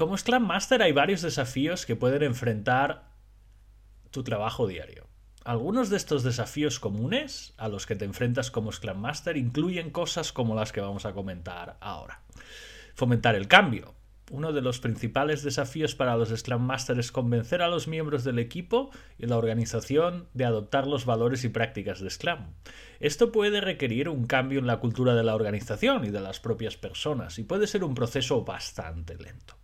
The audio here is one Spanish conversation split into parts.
como Scrum Master hay varios desafíos que pueden enfrentar tu trabajo diario. Algunos de estos desafíos comunes a los que te enfrentas como Scrum Master incluyen cosas como las que vamos a comentar ahora. Fomentar el cambio. Uno de los principales desafíos para los Scrum es convencer a los miembros del equipo y la organización de adoptar los valores y prácticas de Scrum. Esto puede requerir un cambio en la cultura de la organización y de las propias personas y puede ser un proceso bastante lento.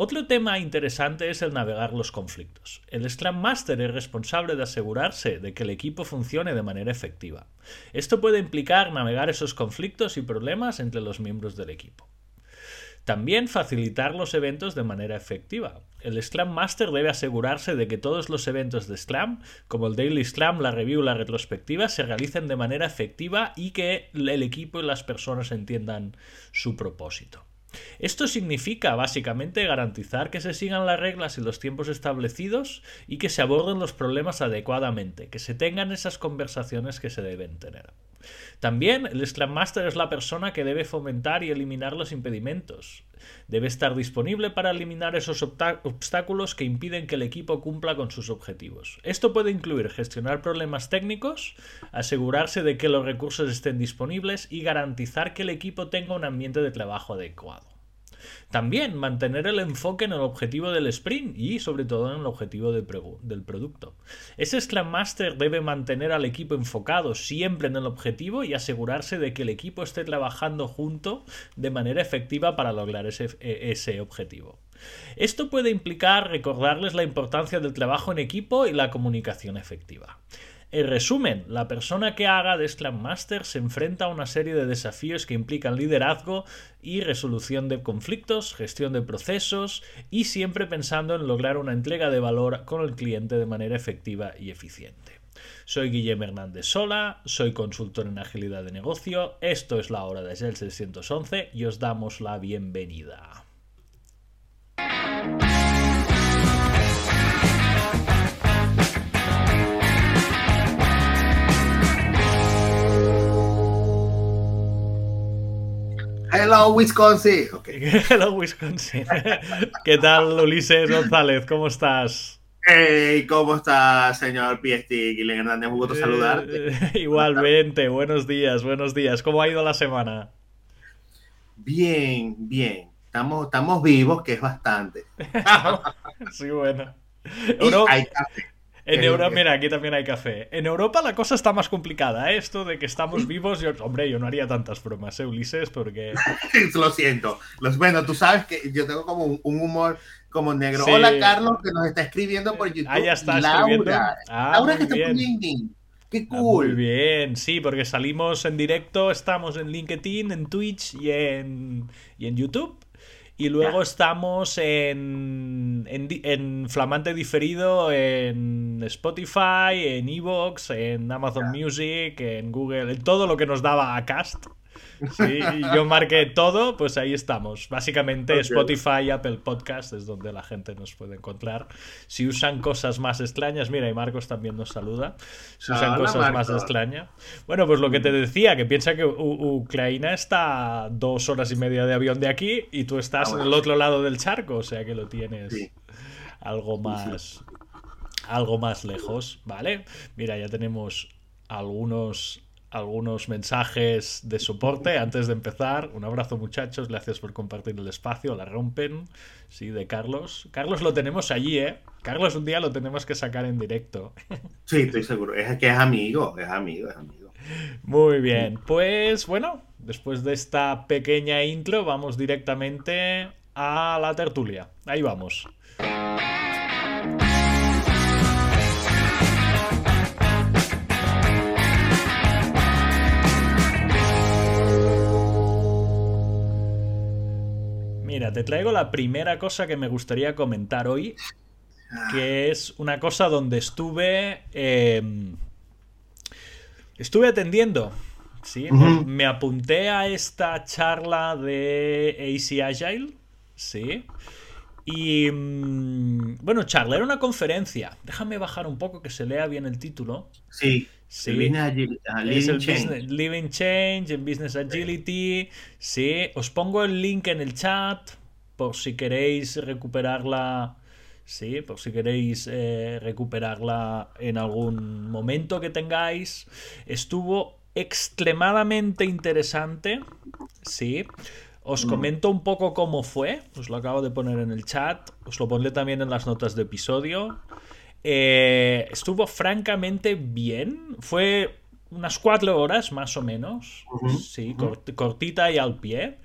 Otro tema interesante es el navegar los conflictos. El Scrum Master es responsable de asegurarse de que el equipo funcione de manera efectiva. Esto puede implicar navegar esos conflictos y problemas entre los miembros del equipo. También facilitar los eventos de manera efectiva. El Scrum Master debe asegurarse de que todos los eventos de Scrum, como el Daily Scrum, la review, la retrospectiva, se realicen de manera efectiva y que el equipo y las personas entiendan su propósito. Esto significa básicamente garantizar que se sigan las reglas y los tiempos establecidos y que se aborden los problemas adecuadamente, que se tengan esas conversaciones que se deben tener. También el Scrum Master es la persona que debe fomentar y eliminar los impedimentos. Debe estar disponible para eliminar esos obstáculos que impiden que el equipo cumpla con sus objetivos. Esto puede incluir gestionar problemas técnicos, asegurarse de que los recursos estén disponibles y garantizar que el equipo tenga un ambiente de trabajo adecuado. También mantener el enfoque en el objetivo del sprint y sobre todo en el objetivo del, producto. Ese Scrum Master debe mantener al equipo enfocado siempre en el objetivo y asegurarse de que el equipo esté trabajando junto de manera efectiva para lograr ese, e, objetivo. Esto puede implicar recordarles la importancia del trabajo en equipo y la comunicación efectiva. En resumen, la persona que haga de Scrum Master se enfrenta a una serie de desafíos que implican liderazgo y resolución de conflictos, gestión de procesos y siempre pensando en lograr una entrega de valor con el cliente de manera efectiva y eficiente. Soy Guillermo Hernández Sola, soy consultor en agilidad de negocio, esto es la hora de Shell 611 y os damos la bienvenida. Hello, Wisconsin. Hello, Wisconsin. ¿Qué tal, Ulises González? ¿Cómo estás? Hey, ¿cómo estás, señor Piesti? Guillermo Hernández, un gusto eh, saludarte. igualmente, buenos días, buenos días. ¿Cómo ha ido la semana? Bien, bien. Estamos, estamos vivos, que es bastante. sí, bueno. hay café. En Europa, mira, aquí también hay café. En Europa la cosa está más complicada. ¿eh? Esto de que estamos vivos, yo, hombre, yo no haría tantas bromas, ¿eh, Ulises? Porque. Lo siento. Los, bueno, tú sabes que yo tengo como un, humor como negro. Hola, Carlos, que nos está escribiendo por YouTube. Ah, ya está Laura. Ah, Laura, que está por LinkedIn. Qué ah, cool. muy bien, sí, porque salimos en directo, estamos en LinkedIn, en Twitch y en, y en YouTube. Y luego estamos en, en, flamante diferido en Spotify, en Evox, en Amazon Music, en Google, en todo lo que nos daba a Cast. Sí, yo marqué todo, pues ahí estamos. Básicamente Spotify Apple Podcast es donde la gente nos puede encontrar. Si usan cosas más extrañas, mira, y Marcos también nos saluda. Si usan cosas más extrañas. Bueno, pues lo que te decía, que piensa que Ucrania está dos horas y media de avión de aquí y tú estás ah, en el otro lado del charco, o sea que lo tienes algo más. Algo más lejos, ¿vale? Mira, ya tenemos algunos algunos mensajes de soporte antes de empezar. Un abrazo muchachos, gracias por compartir el espacio, la rompen, sí, de Carlos. Carlos lo tenemos allí, ¿eh? Carlos un día lo tenemos que sacar en directo. Sí, estoy seguro, es que es amigo, es amigo, es amigo. Muy bien, pues bueno, después de esta pequeña intro vamos directamente a la tertulia. Ahí vamos. Mira, te traigo la primera cosa que me gustaría comentar hoy, que es una cosa donde estuve... Em, estuve atendiendo, ¿sí? Me apunté a esta charla de AC Agile, ¿sí? Y mm, bueno, charla, era una conferencia. Déjame bajar un poco que se lea bien el título. Sí. Sí, es el Business, Living Change en Business Agility. Sí, os pongo el link en el chat. por si queréis recuperarla. Sí, por si queréis eh, recuperarla en algún momento que tengáis. Estuvo extremadamente interesante. Sí. Os Mm. comento un poco cómo fue. Os lo acabo de poner en el chat. Os lo pondré también en las notas de episodio. Eh, estuvo francamente bien. Fue unas cuatro horas más o menos. Sí, cort- cortita y al pie.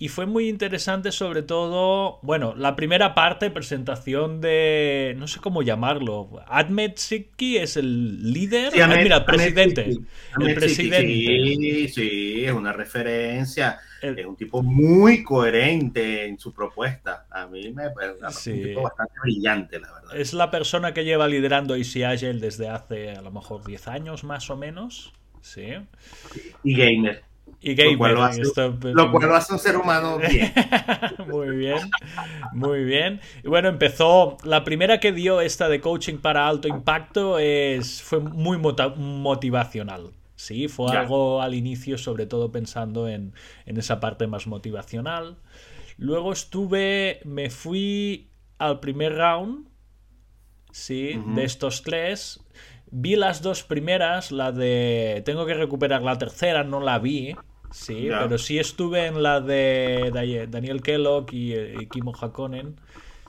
Y fue muy interesante sobre todo, bueno, la primera parte, presentación de, no sé cómo llamarlo, Ahmed Sikki es el líder, Sí, Ahmed- mira, Ahmed presidente, Sikki. el Ahmed presidente. Sikki, Sí, sí, es una referencia. El- Es un tipo muy coherente en su propuesta. A mí me parece Sí. un tipo bastante brillante, la verdad. Es la persona que lleva liderando Easy Agile desde hace a lo mejor 10 años más o menos. Sí. Y gamer. Y Lo cual gamer. lo hace- esto- Lo cual lo hace un ser humano bien. muy bien, muy bien. Y bueno, empezó. La primera que dio esta de coaching para alto impacto es, fue muy motivacional. Sí, fue Ya. algo al inicio, sobre todo pensando en, en esa parte más motivacional. Luego estuve, me fui al primer round, sí, de estos tres. Vi las dos primeras, la de... Tengo que recuperar la tercera, no la vi. Sí, pero sí estuve en la de Daniel Kellogg y, y Kimo Hakonen.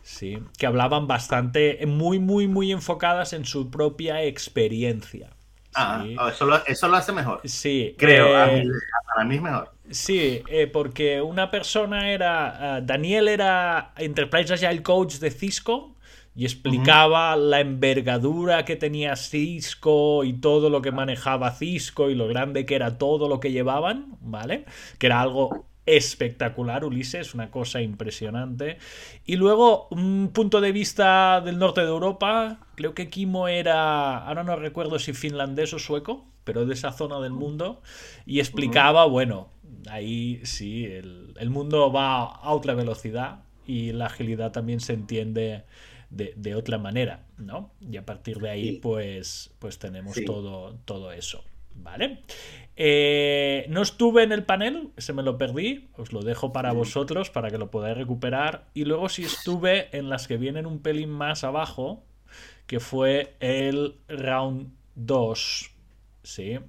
Sí, que hablaban bastante, muy, muy, muy enfocadas en su propia experiencia. Ah, Sí. ah, eso, lo, eso lo hace mejor. Sí, Creo, a eh, mí- para mí es mejor. Sí, eh, porque una persona era. eh, Daniel era Enterprise Agile Coach de Cisco y explicaba la envergadura que tenía Cisco y todo lo que manejaba Cisco y lo grande que era todo lo que llevaban, ¿vale? Que era algo espectacular, Ulises, una cosa impresionante. Y luego, un punto de vista del norte de Europa, creo que Kimo era, ahora no recuerdo si finlandés o sueco, pero de esa zona del mundo, y explicaba, bueno, ahí sí, el, el mundo va a otra velocidad y la agilidad también se entiende de, de otra manera, ¿no? Y a partir de ahí, Sí. pues, pues tenemos Sí. todo, todo eso, ¿vale? Eh, no estuve en el panel, se me lo perdí, os lo dejo para vosotros para que lo podáis recuperar. Y luego sí estuve en las que vienen un pelín más abajo, que fue el round 2. Sí.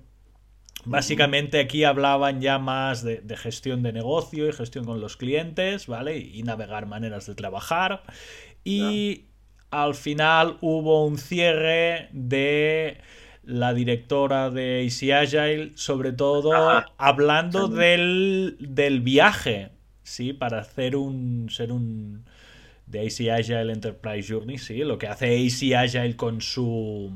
Básicamente aquí hablaban ya más de, de gestión de negocio y gestión con los clientes, ¿vale? Y navegar maneras de trabajar. Y al final hubo un cierre de la directora de Easy Agile, sobre todo Ajá. hablando Sí. del, del viaje, ¿sí? Para hacer un. ser un. de AC Agile Enterprise Journey, sí, lo que hace AC Agile con su.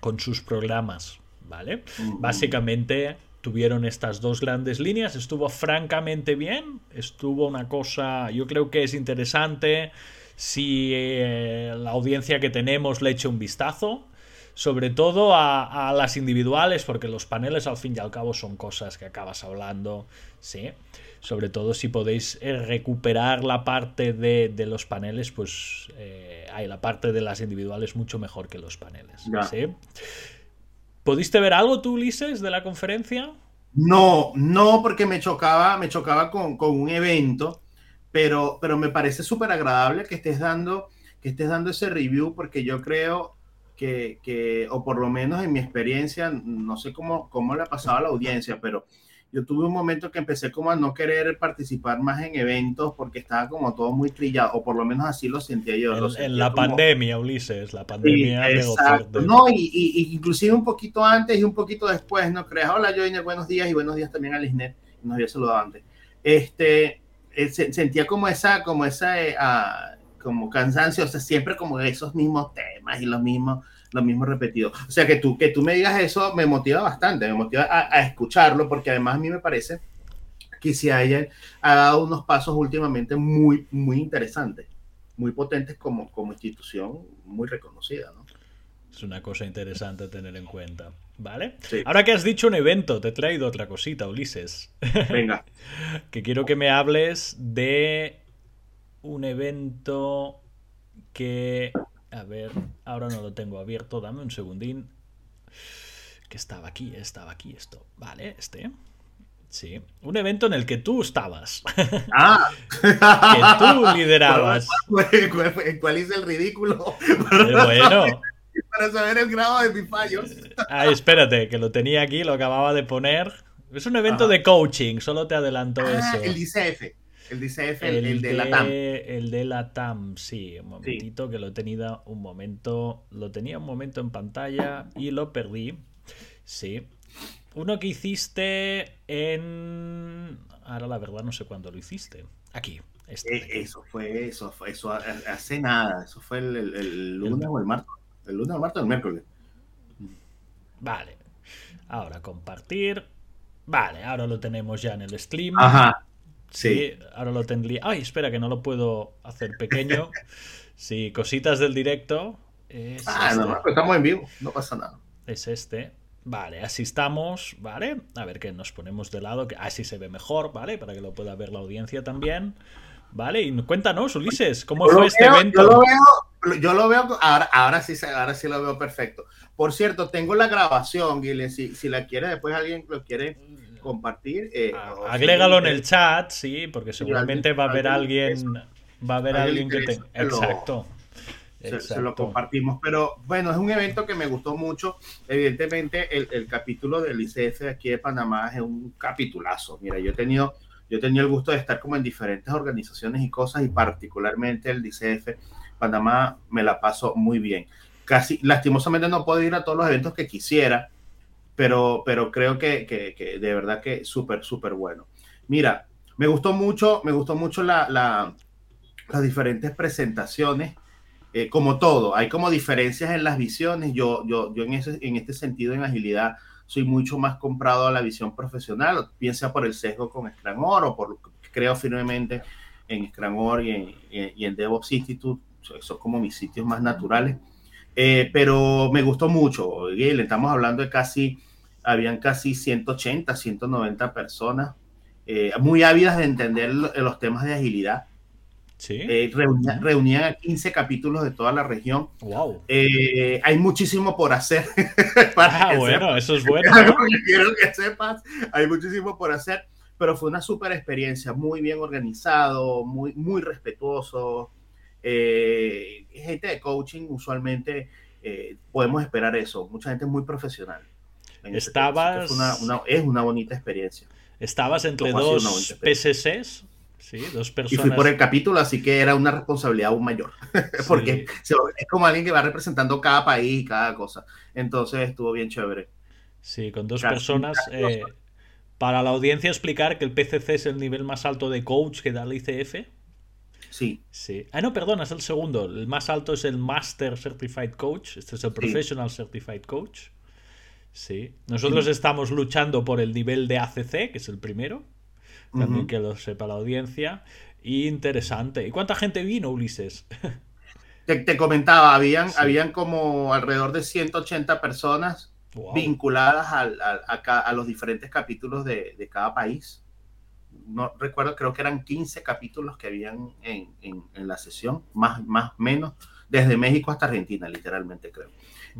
con sus programas, ¿vale? Básicamente tuvieron estas dos grandes líneas, estuvo francamente bien, estuvo una cosa, yo creo que es interesante si eh, la audiencia que tenemos le eche un vistazo, sobre todo a, a las individuales, porque los paneles al fin y al cabo son cosas que acabas hablando, ¿sí? Sobre todo si podéis eh, recuperar la parte de, de los paneles, pues eh, hay la parte de las individuales mucho mejor que los paneles, Ya. ¿sí? ¿Pudiste ver algo tú, Ulises, de la conferencia? No, no, porque me chocaba, me chocaba con, con un evento, pero, pero me parece súper agradable que estés dando, que estés dando ese review, porque yo creo que, que, o por lo menos en mi experiencia, no sé cómo, cómo le ha pasado a la audiencia, pero yo tuve un momento que empecé como a no querer participar más en eventos porque estaba como todo muy trillado, o por lo menos así lo sentía yo. lo En, sentía en la como- pandemia, Ulises, la Sí, pandemia pegó exacto. fuerte. No, y, y- y inclusive un poquito antes y un poquito después, ¿no creas? Hola, Joiner, buenos días y buenos días también a Lisnet, nos había saludado antes. Este, eh, se- sentía como esa, como esa, eh, ah, como cansancio, o sea, siempre como esos mismos temas y los mismos, los mismos repetidos. O sea, que tú, que tú me digas eso me motiva bastante, me motiva a, escucharlo, porque además a mí me parece que si haya ha dado unos pasos últimamente muy, muy interesantes, muy potentes como, como institución muy reconocida, ¿no? Es una cosa interesante tener en cuenta. ¿Vale? Sí. Ahora que has dicho un evento, te he traído otra cosita, Ulises. Venga. que quiero que me hables de un evento que... A ver, ahora no lo tengo abierto, dame un segundín. Que estaba aquí, estaba aquí esto. Vale, este. Sí, un evento en el que tú estabas. Ah, que tú liderabas. ¿Cuál, cuál hice el ridículo? Pero bueno. Para saber el grado de mis fallos. Ay, espérate, que lo tenía aquí, lo acababa de poner. Es un evento de coaching, solo te adelanto Ah, eso. El DCF. El DCF, el, el de, la TAM. El de la TAM, sí. Un momentito que lo he tenido un momento. Lo tenía un momento en pantalla y lo perdí. Sí. Uno que hiciste en. Ahora la verdad no sé cuándo lo hiciste. Aquí. Este. Eh, eso fue, eso fue, eso hace nada. Eso fue el, el, el lunes o el martes. El lunes o el martes o el miércoles. Vale. Ahora compartir. Vale, ahora lo tenemos ya en el stream. Ajá. Sí, sí ahora lo tendría. Ay, espera, que no lo puedo hacer pequeño. sí, cositas del directo. Es ah, este. no, no, estamos en vivo, no pasa nada. Es este. Vale, así estamos, ¿vale? A ver que nos ponemos de lado, que así se ve mejor, ¿vale? Para que lo pueda ver la audiencia también. ¿Vale? Y cuéntanos, Ulises, ¿cómo yo fue este veo, evento? Yo lo veo, yo lo veo ahora, ahora, sí, ahora sí lo veo perfecto. Por cierto, tengo la grabación, Guile, si, si la quiere, después alguien lo quiere compartir. Eh, Agrégalo en el chat, sí, porque seguramente va a haber alguien, va a haber alguien que te... Exacto. Se, se, lo compartimos, pero bueno, es un evento que me gustó mucho. Evidentemente, el, el capítulo del ICF aquí de Panamá es un capitulazo. Mira, yo he tenido, yo he tenido el gusto de estar como en diferentes organizaciones y cosas, y particularmente el ICF Panamá me la paso muy bien. Casi, lastimosamente, no puedo ir a todos los eventos que quisiera, pero, pero creo que, que, de verdad que súper, súper bueno. Mira, me gustó mucho, me gustó mucho la, la, las diferentes presentaciones. Eh, como todo, hay como diferencias en las visiones. Yo, yo, yo en, ese, en este sentido, en agilidad, soy mucho más comprado a la visión profesional, piensa por el sesgo con Scramor o por creo firmemente en Scramor y en, y en DevOps Institute, son como mis sitios más naturales. Eh, pero me gustó mucho, le estamos hablando de casi, habían casi 180, 190 personas, eh, muy ávidas de entender los temas de agilidad. ¿Sí? Eh, reunían, reunían, a 15 capítulos de toda la región. Wow. Eh, hay muchísimo por hacer. para ah, bueno, sepas. eso es bueno. ¿no? Quiero que sepas, hay muchísimo por hacer, pero fue una súper experiencia, muy bien organizado, muy, muy respetuoso. Eh, gente de coaching, usualmente eh, podemos esperar eso. Mucha gente muy profesional. Estabas. Es una, una, es una bonita experiencia. Estabas entre dos PSCs. Sí, dos personas. Y fui por el capítulo, así que era una responsabilidad aún mayor. Porque sí. es como alguien que va representando cada país y cada cosa. Entonces estuvo bien chévere. Sí, con dos personas. Eh, para la audiencia, explicar que el PCC es el nivel más alto de coach que da el ICF. Sí. sí. Ah, no, perdona, es el segundo. El más alto es el Master Certified Coach. Este es el Professional. Certified Coach. Sí. Nosotros sí. estamos luchando por el nivel de ACC, que es el primero también uh -huh. que lo sepa la audiencia. Y interesante. ¿Y cuánta gente vino, Ulises? Te, te comentaba, habían, sí. habían como alrededor de 180 personas wow. vinculadas al, al, a, a, los diferentes capítulos de, de, cada país. No recuerdo, creo que eran 15 capítulos que habían en, en, en la sesión, más, más menos, desde México hasta Argentina, literalmente creo.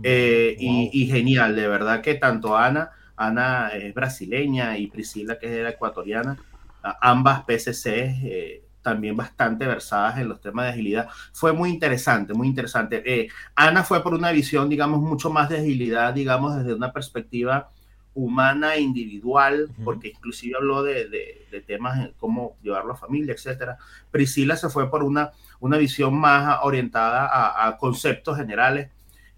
Eh, wow. y, y genial, de verdad que tanto Ana, Ana es brasileña y Priscila, que es ecuatoriana, ambas PCC eh, también bastante versadas en los temas de agilidad. Fue muy interesante, muy interesante. Eh, Ana fue por una visión, digamos, mucho más de agilidad, digamos, desde una perspectiva humana e individual, uh -huh. porque inclusive habló de, de, de, temas en cómo llevarlo a familia, etcétera. Priscila se fue por una, una visión más orientada a, a conceptos generales.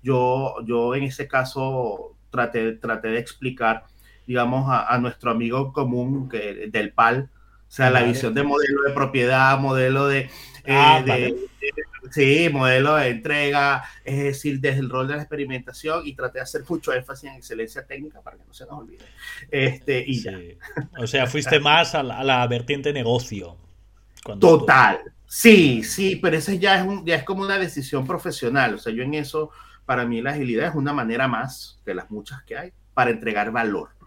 Yo, yo en ese caso traté, traté de explicar, digamos, a, a nuestro amigo común que, del PAL, o sea, vale. la visión de modelo de propiedad, modelo de, eh, ah, de, vale. de, sí, modelo de entrega, es decir, desde el rol de la experimentación y traté de hacer mucho énfasis en excelencia técnica para que no se nos olvide. Este, y sí. ya. O sea, fuiste más a la, a la vertiente negocio. Total. Tú... Sí, sí, pero eso ya es, un, ya es como una decisión profesional. O sea, yo en eso, para mí la agilidad es una manera más de las muchas que hay para entregar valor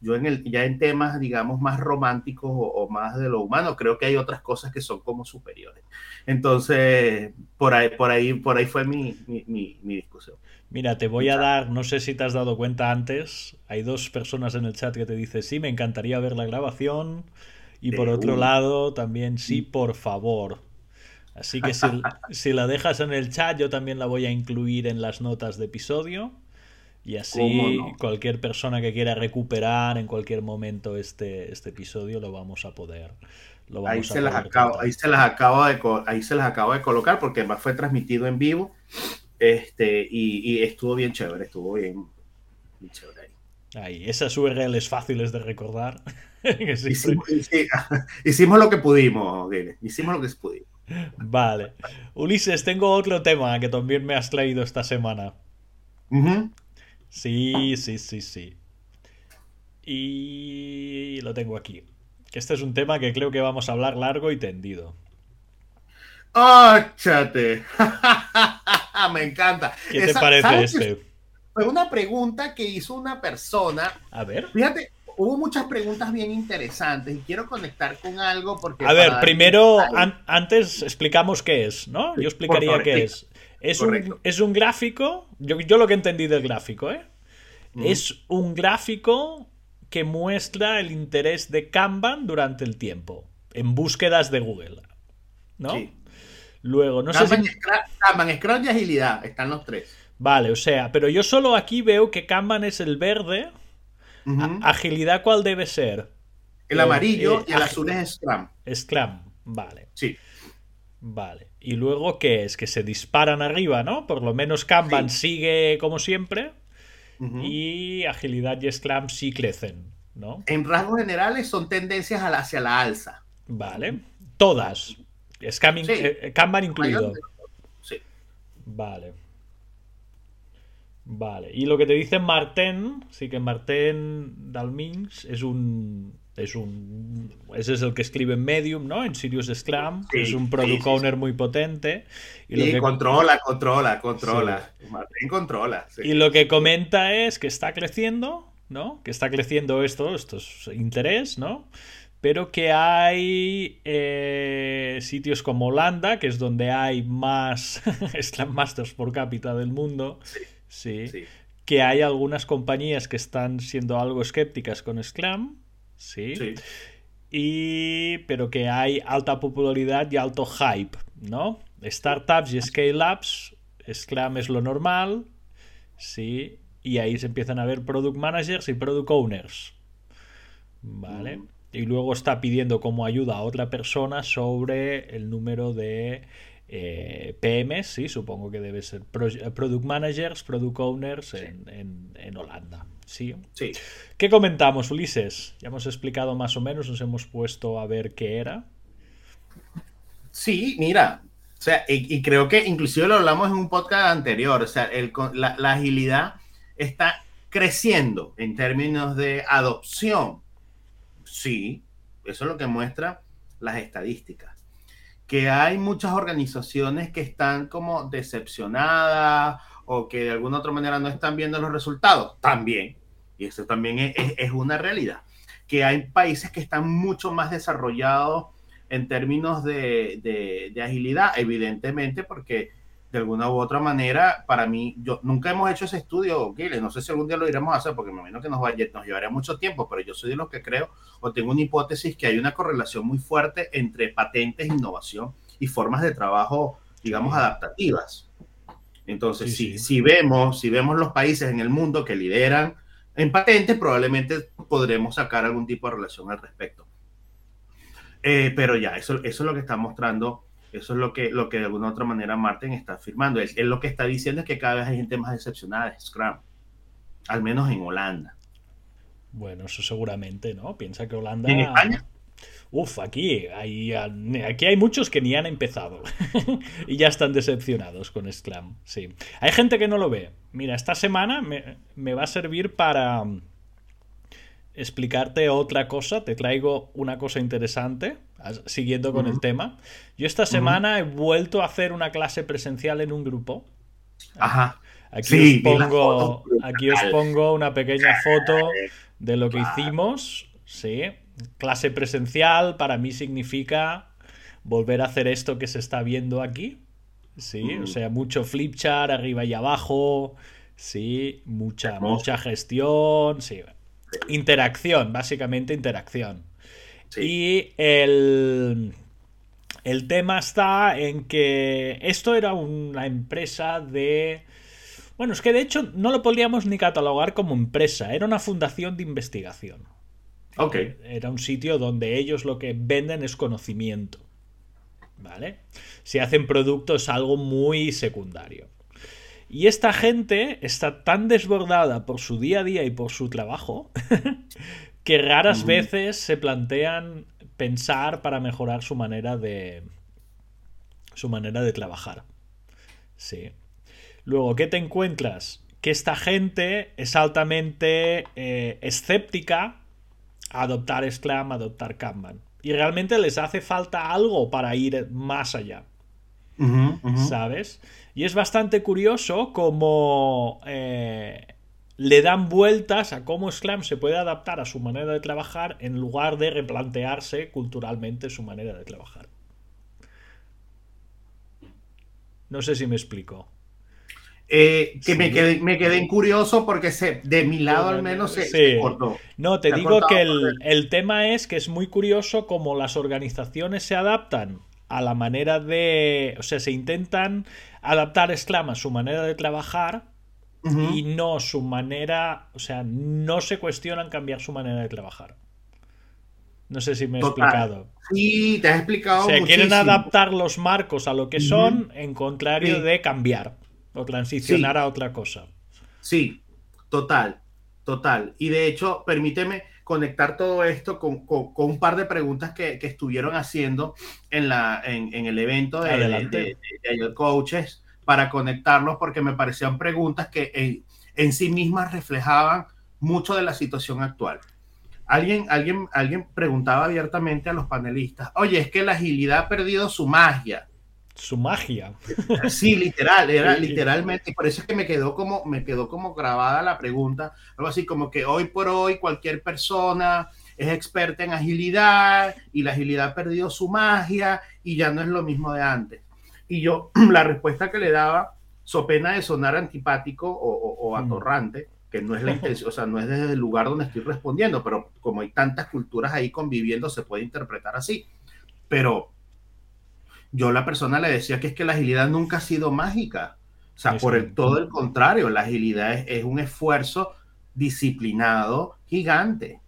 yo en el, ya en temas, digamos, más románticos o, más de lo humano, creo que hay otras cosas que son como superiores. Entonces, por ahí, por ahí, por ahí fue mi, mi, mi, discusión. Mira, te voy a dar, no sé si te has dado cuenta antes, hay dos personas en el chat que te dicen, sí, me encantaría ver la grabación. Y por otro lado, también, sí, por favor. Así que si, si la dejas en el chat, yo también la voy a incluir en las notas de episodio. Y así cualquier persona que quiera recuperar en cualquier momento este, este episodio lo vamos a poder. Lo ahí, se las acabo, ahí, se las acabo de, ahí se las acabo de colocar porque además fue transmitido en vivo este, y, estuvo bien chévere, estuvo bien, chévere ahí. esas URLs fáciles de recordar. hicimos, lo que pudimos, hicimos lo que pudimos. Vale. Ulises, tengo otro tema que también me has traído esta semana. Sí, sí, sí, sí. Y lo tengo aquí. Que este es un tema que creo que vamos a hablar largo y tendido. ¡Oh, chate! Me encanta. ¿Qué te parece este? Fue una pregunta que hizo una persona. A ver. Fíjate, hubo muchas preguntas bien interesantes y quiero conectar con algo porque... A ver, primero, antes explicamos qué es, ¿no? Yo explicaría qué es. Es un, es un, gráfico, yo, yo, lo que entendí del gráfico, ¿eh? Es un gráfico que muestra el interés de Kanban durante el tiempo, en búsquedas de Google, ¿no? Sí. Luego, no Kanban, sé si... Kanban, Scrum y agilidad, están los tres. Vale, o sea, pero yo solo aquí veo que Kanban es el verde. ¿Agilidad cuál debe ser? El amarillo eh, y el azul es Scrum. Scrum, vale. Sí. Vale. Y luego, ¿qué es? Que se disparan arriba, ¿no? Por lo menos Kanban sigue como siempre. Y agilidad y Scrum sí crecen, ¿no? En rasgos generales son tendencias hacia la alza. Vale. Todas. Scrum, eh, Kanban incluido. Sí. Vale. Vale. Y lo que te dice Marten, sí que Marten Dalmins es un es un. Ese es el que escribe en Medium, ¿no? En Sirius Scrum. es un product owner muy potente. Y lo que... controla, controla, controla. Martín controla. Y lo que comenta es que está creciendo, ¿no? Que está creciendo esto, esto es interés, ¿no? Pero que hay eh, sitios como Holanda, que es donde hay más Scrum Masters por cápita del mundo. sí. Que hay algunas compañías que están siendo algo escépticas con Scrum ¿sí? Y, pero que hay alta popularidad y alto hype, ¿no? Startups y scale-ups, Scrum es lo normal, ¿sí? Y ahí se empiezan a ver product managers y product owners, ¿vale? Mm. Y luego está pidiendo como ayuda a otra persona sobre el número de eh, PMs, sí, supongo que debe ser product managers, product owners en, en Holanda. Sí. sí. ¿Qué comentamos, Ulises? Ya hemos explicado más o menos, nos hemos puesto a ver qué era. Sí, mira, o sea, y, creo que inclusive lo hablamos en un podcast anterior, o sea, la, la, agilidad está creciendo en términos de adopción. Sí, eso es lo que muestra las estadísticas. Que hay muchas organizaciones que están como decepcionadas o que de alguna otra manera no están viendo los resultados, también. Y eso también es, una realidad. Que hay países que están mucho más desarrollados en términos de, de, agilidad, evidentemente, porque de alguna u otra manera, para mí, yo nunca hemos hecho ese estudio, Gile, no sé si algún día lo iremos a hacer, porque me imagino que nos, vaya, nos llevaría mucho tiempo, pero yo soy de los que creo, o tengo una hipótesis, que hay una correlación muy fuerte entre patentes, innovación y formas de trabajo, digamos, adaptativas. Entonces, si, vemos, si vemos los países en el mundo que lideran en patentes, probablemente podremos sacar algún tipo de relación al respecto. Eh, pero ya, eso, eso es lo que está mostrando, eso es lo que, lo que de alguna otra manera Martin está afirmando. Él, lo que está diciendo es que cada vez hay gente más decepcionada de Scrum, al menos en Holanda. Bueno, eso seguramente, ¿no? Piensa que Holanda... en España? Uf, aquí hay, aquí hay muchos que ni han empezado y ya están decepcionados con Scrum. Sí. Hay gente que no lo ve. Mira, esta semana me, va a servir para explicarte otra cosa. Te traigo una cosa interesante, siguiendo con el tema. Yo esta semana he vuelto a hacer una clase presencial en un grupo. Ajá. Aquí, os pongo, aquí os pongo una pequeña foto de lo que hicimos, sí. Clase presencial para mí significa volver a hacer esto que se está viendo aquí. Sí, o mm. sea, mucho flip chart arriba y abajo. Sí, mucha, mucha gestión. Sí. Interacción, básicamente interacción. Y el, el tema está en que esto era una empresa de... Bueno, es que de hecho no lo podríamos ni catalogar como empresa, era una fundación de investigación. Ok. Era un sitio donde ellos lo que venden es conocimiento. ¿Vale? Si hacen productos algo muy secundario. Y esta gente está tan desbordada por su día a día y por su trabajo que raras veces se plantean pensar para mejorar su manera de su manera de trabajar. Sí. Luego, ¿qué te encuentras? Que esta gente es altamente eh, escéptica a adoptar Scrum, a adoptar Kanban. Y realmente les hace falta algo para ir más allá. ¿Sabes? Y es bastante curioso como eh, le dan vueltas a cómo Scrum se puede adaptar a su manera de trabajar en lugar de replantearse culturalmente su manera de trabajar. No sé si me explico. Eh, que me, quedé, me quedé curioso porque se, de mi lado al menos se, cortó. No, te digo que el, el, tema es que es muy curioso cómo las organizaciones se adaptan a la manera de... O sea, se intentan adaptar Scrum a su manera de trabajar y no su manera... O sea, no se cuestionan cambiar su manera de trabajar. No sé si me he explicado. Sí, te has explicado. O sea, quieren adaptar los marcos a lo que son, en contrario de cambiar o transicionar a otra cosa. Sí, total, total. Y de hecho, permíteme conectar todo esto con, un par de preguntas que, estuvieron haciendo en, la, en, el evento de, de, Coaches para conectarlos porque me parecían preguntas que en, sí mismas reflejaban mucho de la situación actual. Alguien, alguien, alguien preguntaba abiertamente a los panelistas, oye, es que la agilidad ha perdido su magia su magia. Sí, literal, era literalmente, y por eso es que me quedó como, me quedó como grabada la pregunta, algo así como que hoy por hoy cualquier persona es experta en agilidad y la agilidad ha perdido su magia y ya no es lo mismo de antes. Y yo, la respuesta que le daba, so pena de sonar antipático o, mm. atorrante, que no es la intención, o sea, no es desde el lugar donde estoy respondiendo, pero como hay tantas culturas ahí conviviendo, se puede interpretar así. Pero yo la persona le decía que es que la agilidad nunca ha sido mágica. O sea, por el, todo el contrario, la agilidad es, un esfuerzo disciplinado gigante.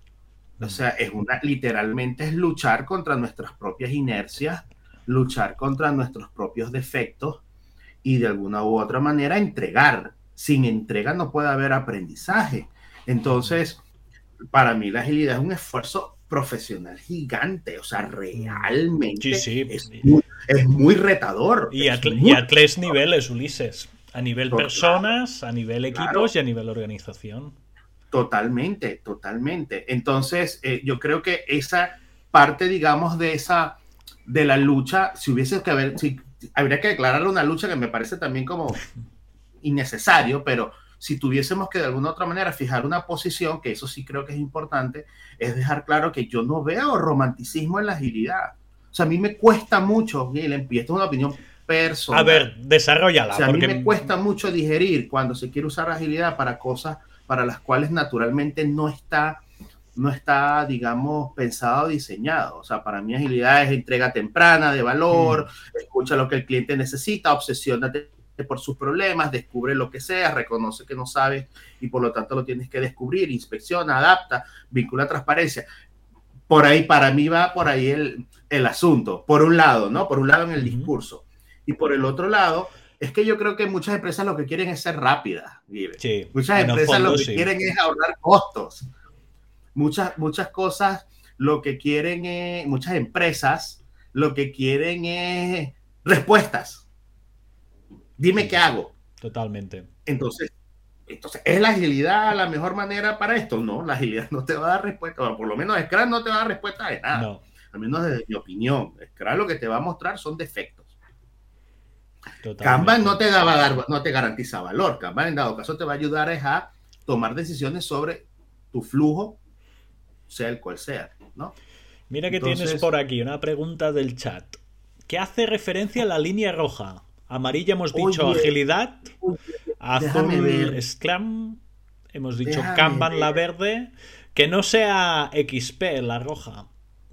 O sea, es una, literalmente es luchar contra nuestras propias inercias, luchar contra nuestros propios defectos y de alguna u otra manera entregar. Sin entrega no puede haber aprendizaje. Entonces, para mí la agilidad es un esfuerzo profesional gigante, o sea, realmente Es, muy, retador. Y, a, tres niveles, Ulises. A nivel personas, a nivel equipos y a nivel organización. Totalmente, totalmente. Entonces, eh, yo creo que esa parte, digamos, de esa, de la lucha, si hubiese que haber, si, habría que declarar una lucha que me parece también como innecesario, pero si tuviésemos que de alguna otra manera fijar una posición, que eso sí creo que es importante, es dejar claro que yo no veo romanticismo en la agilidad. O sea, a mí me cuesta mucho, y esto es una opinión personal. A ver, desarrollala. O sea, a mí me cuesta mucho digerir cuando se quiere usar agilidad para cosas para las cuales naturalmente no está no está, digamos, pensado o diseñado. O sea, para mí agilidad es entrega temprana de valor, mm. escucha lo que el cliente necesita, obsesiónate por sus problemas, descubre lo que sea, reconoce que no sabes y por lo tanto lo tienes que descubrir, inspecciona, adapta, vincula transparencia. Por ahí, para mí va por ahí el, el asunto, por un lado, ¿no? Por un lado en el discurso. Y por el otro lado, es que yo creo que muchas empresas lo que quieren es ser rápidas. muchas empresas lo que quieren es ahorrar costos. Muchas, muchas cosas lo que quieren es, muchas empresas lo que quieren es respuestas. Dime qué hago. Totalmente. Entonces, entonces, ¿es la agilidad la mejor manera para esto? No, la agilidad no te va a dar respuesta, o por lo menos Scrum no te va a dar respuesta de nada. No. Al menos desde mi opinión. Scrum lo que te va a mostrar son defectos. Totalmente. Kanban no te, daba, no te garantiza valor. Kanban en dado caso te va a ayudar a tomar decisiones sobre tu flujo, sea el cual sea, ¿no? Mira que tienes por aquí una pregunta del chat. ¿Qué hace referencia a la línea roja? Amarilla hemos dicho agilidad, azul Scrum, hemos dicho Kanban la verde, que no sea XP la roja.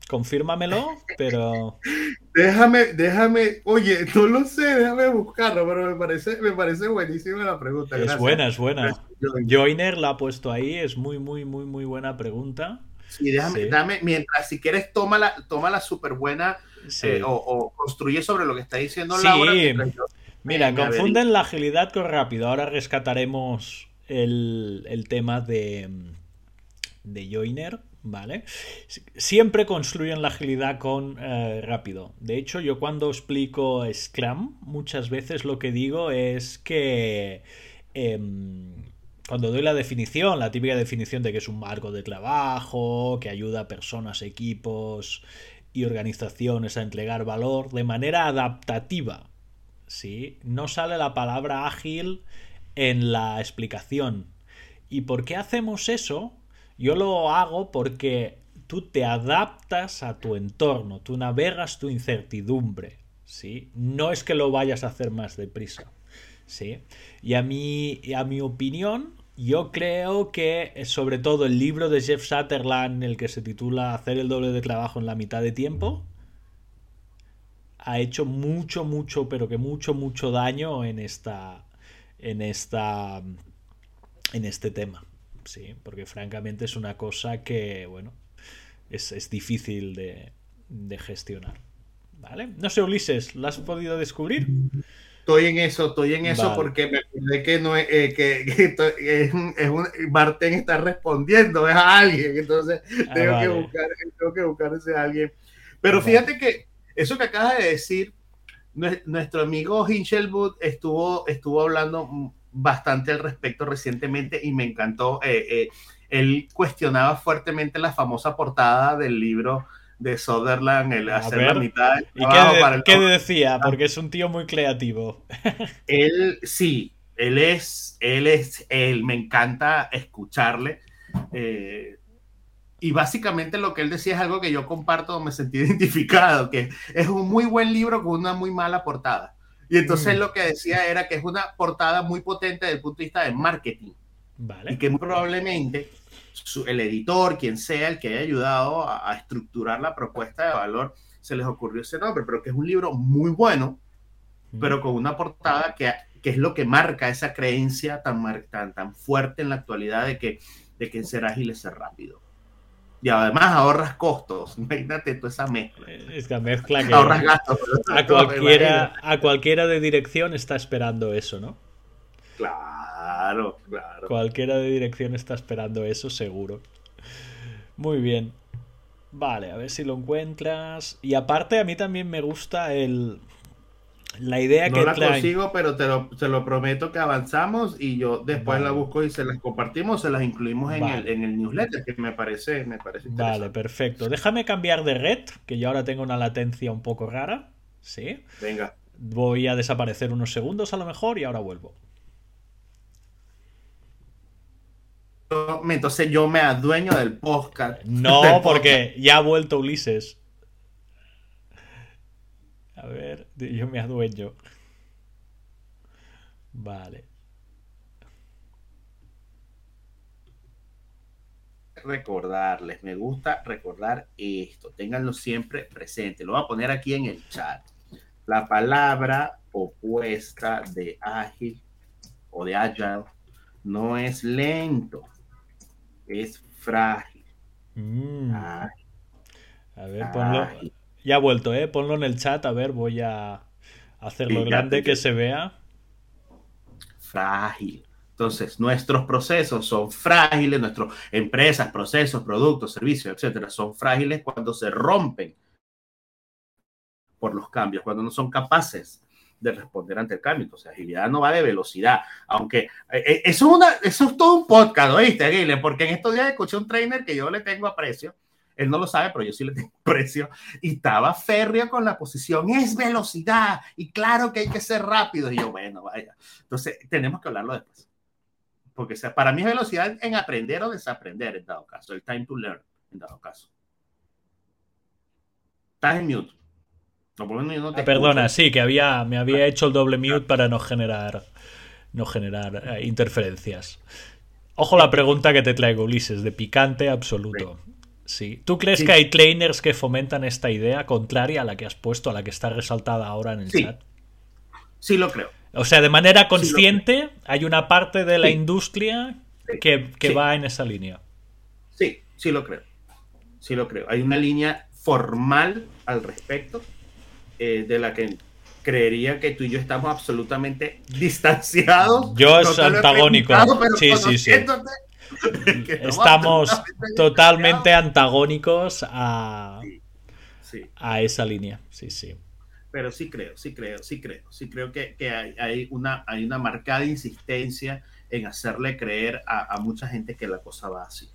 Confírmamelo, pero. Déjame, déjame, oye, no lo sé, déjame buscarlo, pero me parece, me parece buenísima la pregunta. Es buena, es buena. Joiner la ha puesto ahí, es muy, muy, muy, muy buena pregunta. Sí, déjame, dame, mientras si quieres, tómala, la súper buena eh, o, construye sobre lo que está diciendo Laura. Mira, confunden la agilidad con rápido. Ahora rescataremos el, el tema de, de Joiner. ¿vale? Siempre construyen la agilidad con eh, rápido. De hecho, yo cuando explico Scrum, muchas veces lo que digo es que em, cuando doy la definición, la típica definición de que es un marco de trabajo, que ayuda a personas, equipos y organizaciones a entregar valor de manera adaptativa. ¿sí? No sale la palabra ágil en la explicación. ¿Y por qué hacemos eso? Yo lo hago porque tú te adaptas a tu entorno, tú navegas tu incertidumbre, ¿sí? No es que lo vayas a hacer más deprisa, ¿sí? Y a mi, a mi opinión, yo creo que sobre todo el libro de Jeff Sutherland, el que se titula Hacer el doble de trabajo en la mitad de tiempo, ha hecho mucho, mucho, pero que mucho, mucho daño en esta, en esta, en este tema sí, porque francamente es una cosa que, bueno, es, difícil de, gestionar. ¿Vale? No sé, Ulises, ¿lo has podido descubrir? Estoy en eso, estoy en eso porque me acordé que no es, eh, que, es, un, Martín está respondiendo, es a alguien, entonces ah, tengo, que buscar, tengo que buscar ese alguien. Pero fíjate que eso que acabas de decir, nuestro amigo Hinchelwood estuvo, estuvo hablando bastante al respecto recientemente y me encantó. Eh, eh, él cuestionaba fuertemente la famosa portada del libro de Sutherland, el hacer la mitad. ¿Y qué, qué decía? Porque es un tío muy creativo. él, sí, él es, él es, él, me encanta escucharle. Eh, y básicamente lo que él decía es algo que yo comparto, me sentí identificado, que es un muy buen libro con una muy mala portada. Y entonces mm. lo que decía era que es una portada muy potente desde el punto de vista del marketing. Vale. Y que probablemente el editor, quien sea el que haya ayudado a, estructurar la propuesta de valor, se les ocurrió ese nombre, pero que es un libro muy bueno, pero con una portada que, que, es lo que marca esa creencia tan, tan, tan fuerte en la actualidad de que, de que ser ágil es ser rápido y además ahorras costos. Imagínate toda esa mezcla. Esta mezcla que ahorras gastos. A cualquiera, a cualquiera de dirección está esperando eso, ¿no? Claro, claro. Cualquiera de dirección está esperando eso, seguro. Muy bien. Vale, a ver si lo encuentras. Y aparte, a mí también me gusta el, la idea no que la consigo, pero te lo, te lo, prometo que avanzamos y yo después la busco y se las compartimos, se las incluimos en, el, en el newsletter, que me parece, me parece Vale, perfecto. Déjame cambiar de red, que yo ahora tengo una latencia un poco rara. Sí. Venga. Voy a desaparecer unos segundos a lo mejor y ahora vuelvo. Entonces yo me adueño del podcast. No, porque ya ha vuelto Ulises. A ver, yo me adueño. Vale. Recordarles, me gusta recordar esto, ténganlo siempre presente. Lo voy a poner aquí en el chat. La palabra opuesta de ágil o de agile no es lento, es frágil. Mm. A ver, ponlo, ya ha vuelto, ¿eh? Ponlo en el chat, a ver, voy a hacerlo grande que se vea. Frágil. Entonces, nuestros procesos son frágiles, nuestras empresas, procesos, productos, servicios, etcétera, son frágiles cuando se rompen por los cambios, cuando no son capaces de responder ante el cambio. Entonces, agilidad no va de velocidad, aunque eh, eh, eso, es una, eso es todo un podcast, ¿oíste, Aguile? Porque en estos días escuché un trainer que yo le tengo aprecio, él no lo sabe, pero yo sí le tengo precio. Y estaba férrea con la posición, es velocidad. Y claro que hay que ser rápido. Y yo, bueno, vaya. Entonces, tenemos que hablarlo después. porque sea, para mí es velocidad en aprender o desaprender en dado caso, el time to learn en dado caso. Estás en mute. No, por lo menos yo no te Ah, Perdona, sí, que había, me había hecho el doble mute para no generar, no generar eh, interferencias. Ojo la pregunta que te traigo, Ulises, de picante absoluto. Sí. ¿Tú crees Sí. que hay trainers que fomentan esta idea contraria a la que has puesto, a la que está resaltada ahora en el Sí. chat? Sí lo creo. O sea, de manera consciente, hay una parte de la industria que, que va en esa línea. Sí, sí lo creo. Sí lo creo. Hay una línea formal al respecto eh, de la que creería que tú y yo estamos absolutamente distanciados. Yo es antagónico. Sí, sí, sí. Estamos totalmente antagónicos a, Sí, a esa línea. Sí, sí. pero sí creo, sí creo, sí creo. Sí creo que, que hay, hay una, hay una marcada insistencia en hacerle creer a, a mucha gente que la cosa va así.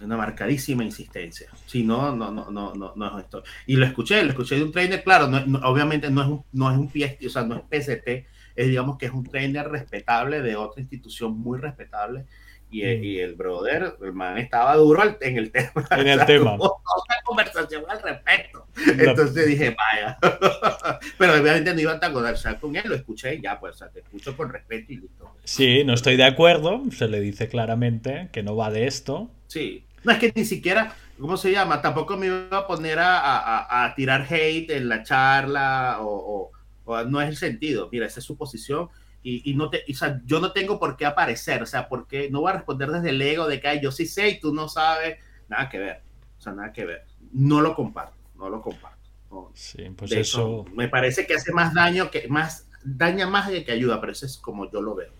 Una marcadísima insistencia. Si no, no, no, no, no, no es esto. Y lo escuché, lo escuché de un trainer, claro, no- no- obviamente no es un, no es un PST, o sea, no es PST, es digamos que es un trainer respetable de otra institución muy respetable. Y, el- Mm. y el brother, el man estaba duro en el tema. En el O sea, tema. tuvo toda una conversación al respecto. Entonces dije, vaya. Pero obviamente no iba a antagonizar con él, lo escuché y ya, pues, o sea, te escucho con respeto y listo. Sí, no estoy de acuerdo. Se le dice claramente que no va de esto. Sí. No es que ni siquiera, ¿cómo se llama? Tampoco me iba a poner a, a- a tirar hate en la charla o, o- o no es el sentido. Mira, esa es su posición y, y no te, y, o sea, yo no tengo por qué aparecer, o sea, porque no voy a responder desde el ego de que "Ay, yo sí sé y tú no sabes. Nada que ver, o sea, nada que ver. No lo comparto, no lo comparto. No. Sí, pues De eso. hecho, me parece que hace más daño que más daña más que ayuda, pero eso es como yo lo veo.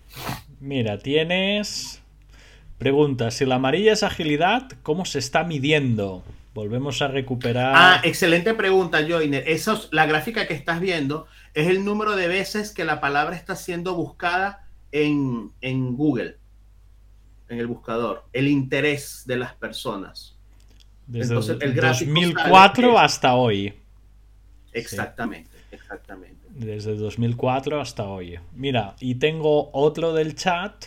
Mira, tienes. Pregunta: si la amarilla es agilidad, ¿cómo se está midiendo? Volvemos a recuperar. Ah, excelente pregunta, Joiner. Eso es- la gráfica que estás viendo es el número de veces que la palabra está siendo buscada en, en Google, en el buscador, el interés de las personas. desde entonces, el gráfico 2004 sale que- hasta hoy. Exactamente, exactamente. Desde 2004 hasta hoy. Mira, y tengo otro del chat.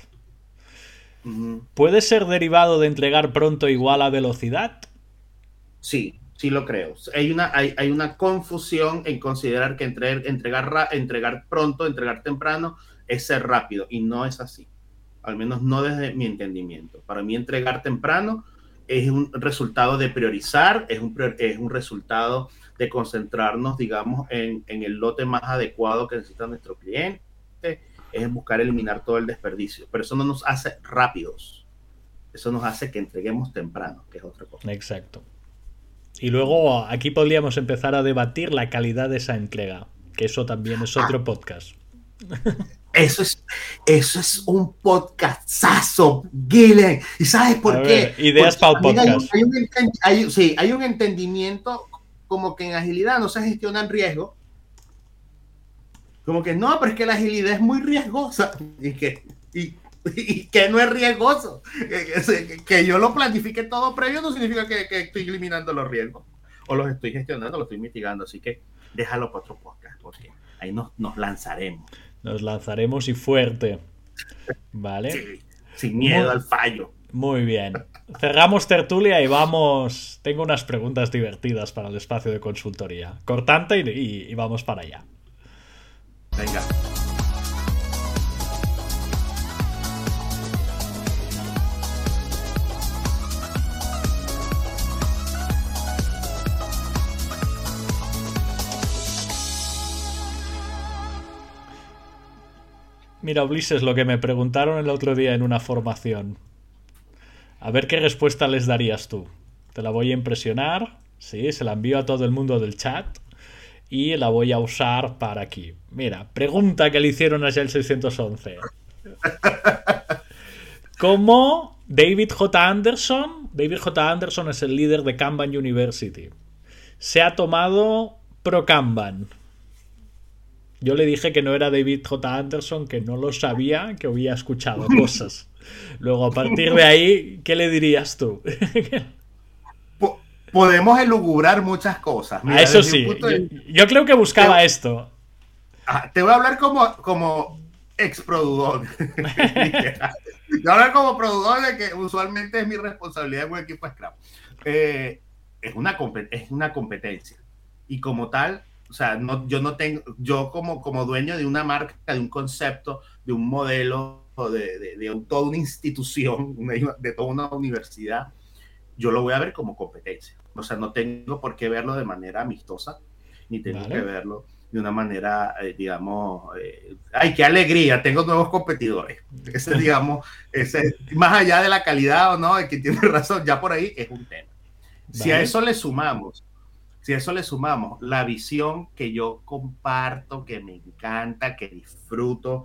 ¿Puede ser derivado de entregar pronto igual a velocidad? Sí, sí lo creo. Hay una, hay, hay una confusión en considerar que entre- entregar, entregar pronto, entregar temprano es ser rápido y no es así. Al menos no desde mi entendimiento. Para mí entregar temprano es un resultado de priorizar, es un, es un resultado de concentrarnos, digamos, en, en el lote más adecuado que necesita nuestro cliente, es buscar eliminar todo el desperdicio. Pero eso no nos hace rápidos. Eso nos hace que entreguemos temprano, que es otra cosa. Exacto. Y luego aquí podríamos empezar a debatir la calidad de esa entrega, que eso también es Ah. otro podcast. Eso es, eso es un podcastazo, Gillen. ¿Y sabes por A qué? ver, ideas Porque para el también hay un- podcast. Hay un, enten- hay- sí, hay un entendimiento como que en agilidad no se gestionan riesgo. Como que no, pero es que la agilidad es muy riesgosa. Y que, y, y que no es riesgoso. Que, que yo lo planifique todo previo no significa que, que estoy eliminando los riesgos. O los estoy gestionando, los estoy mitigando. Así que déjalo para otro podcast, porque ahí nos, nos lanzaremos. Nos lanzaremos y fuerte. ¿Vale? Sí, sin miedo Muy- al fallo. Muy bien. Cerramos tertulia y vamos. Tengo unas preguntas divertidas para el espacio de consultoría. Cortante y, y- y vamos para allá. Venga. Mira, Ulises, lo que me preguntaron el otro día en una formación. A ver qué respuesta les darías tú. Te la voy a impresionar. Sí, se la envío a todo el mundo del chat. Y la voy a usar para aquí. Mira, pregunta que le hicieron a el 611. ¿Cómo David J. Anderson, David J. Anderson es el líder de Kanban University, se ha tomado pro Kanban? Yo le dije que no era David J. Anderson, que no lo sabía, que había escuchado cosas. Luego, a partir de ahí, ¿qué le dirías tú? Po- podemos elugubrar muchas cosas. a Mira, eso sí. Yo, de- yo creo que buscaba esto. Ah, te voy a hablar como, como ex productor. Yo hablo como productor de que usualmente es mi responsabilidad en un equipo Scrum. Eh, es, una es una competencia. Y como tal, o sea, no, yo no tengo, yo como, como dueño de una marca, de un concepto, de un modelo, de, de, de toda una institución, de toda una universidad, yo lo voy a ver como competencia. O sea, no tengo por qué verlo de manera amistosa, ni tengo que verlo de una manera, eh, digamos, eh, ay, qué alegría, tengo nuevos competidores. Ese, digamos, ese, más allá de la calidad o no, de que tiene razón, ya por ahí es un tema. Si a eso le sumamos, si a eso le sumamos la visión que yo comparto, que me encanta, que disfruto,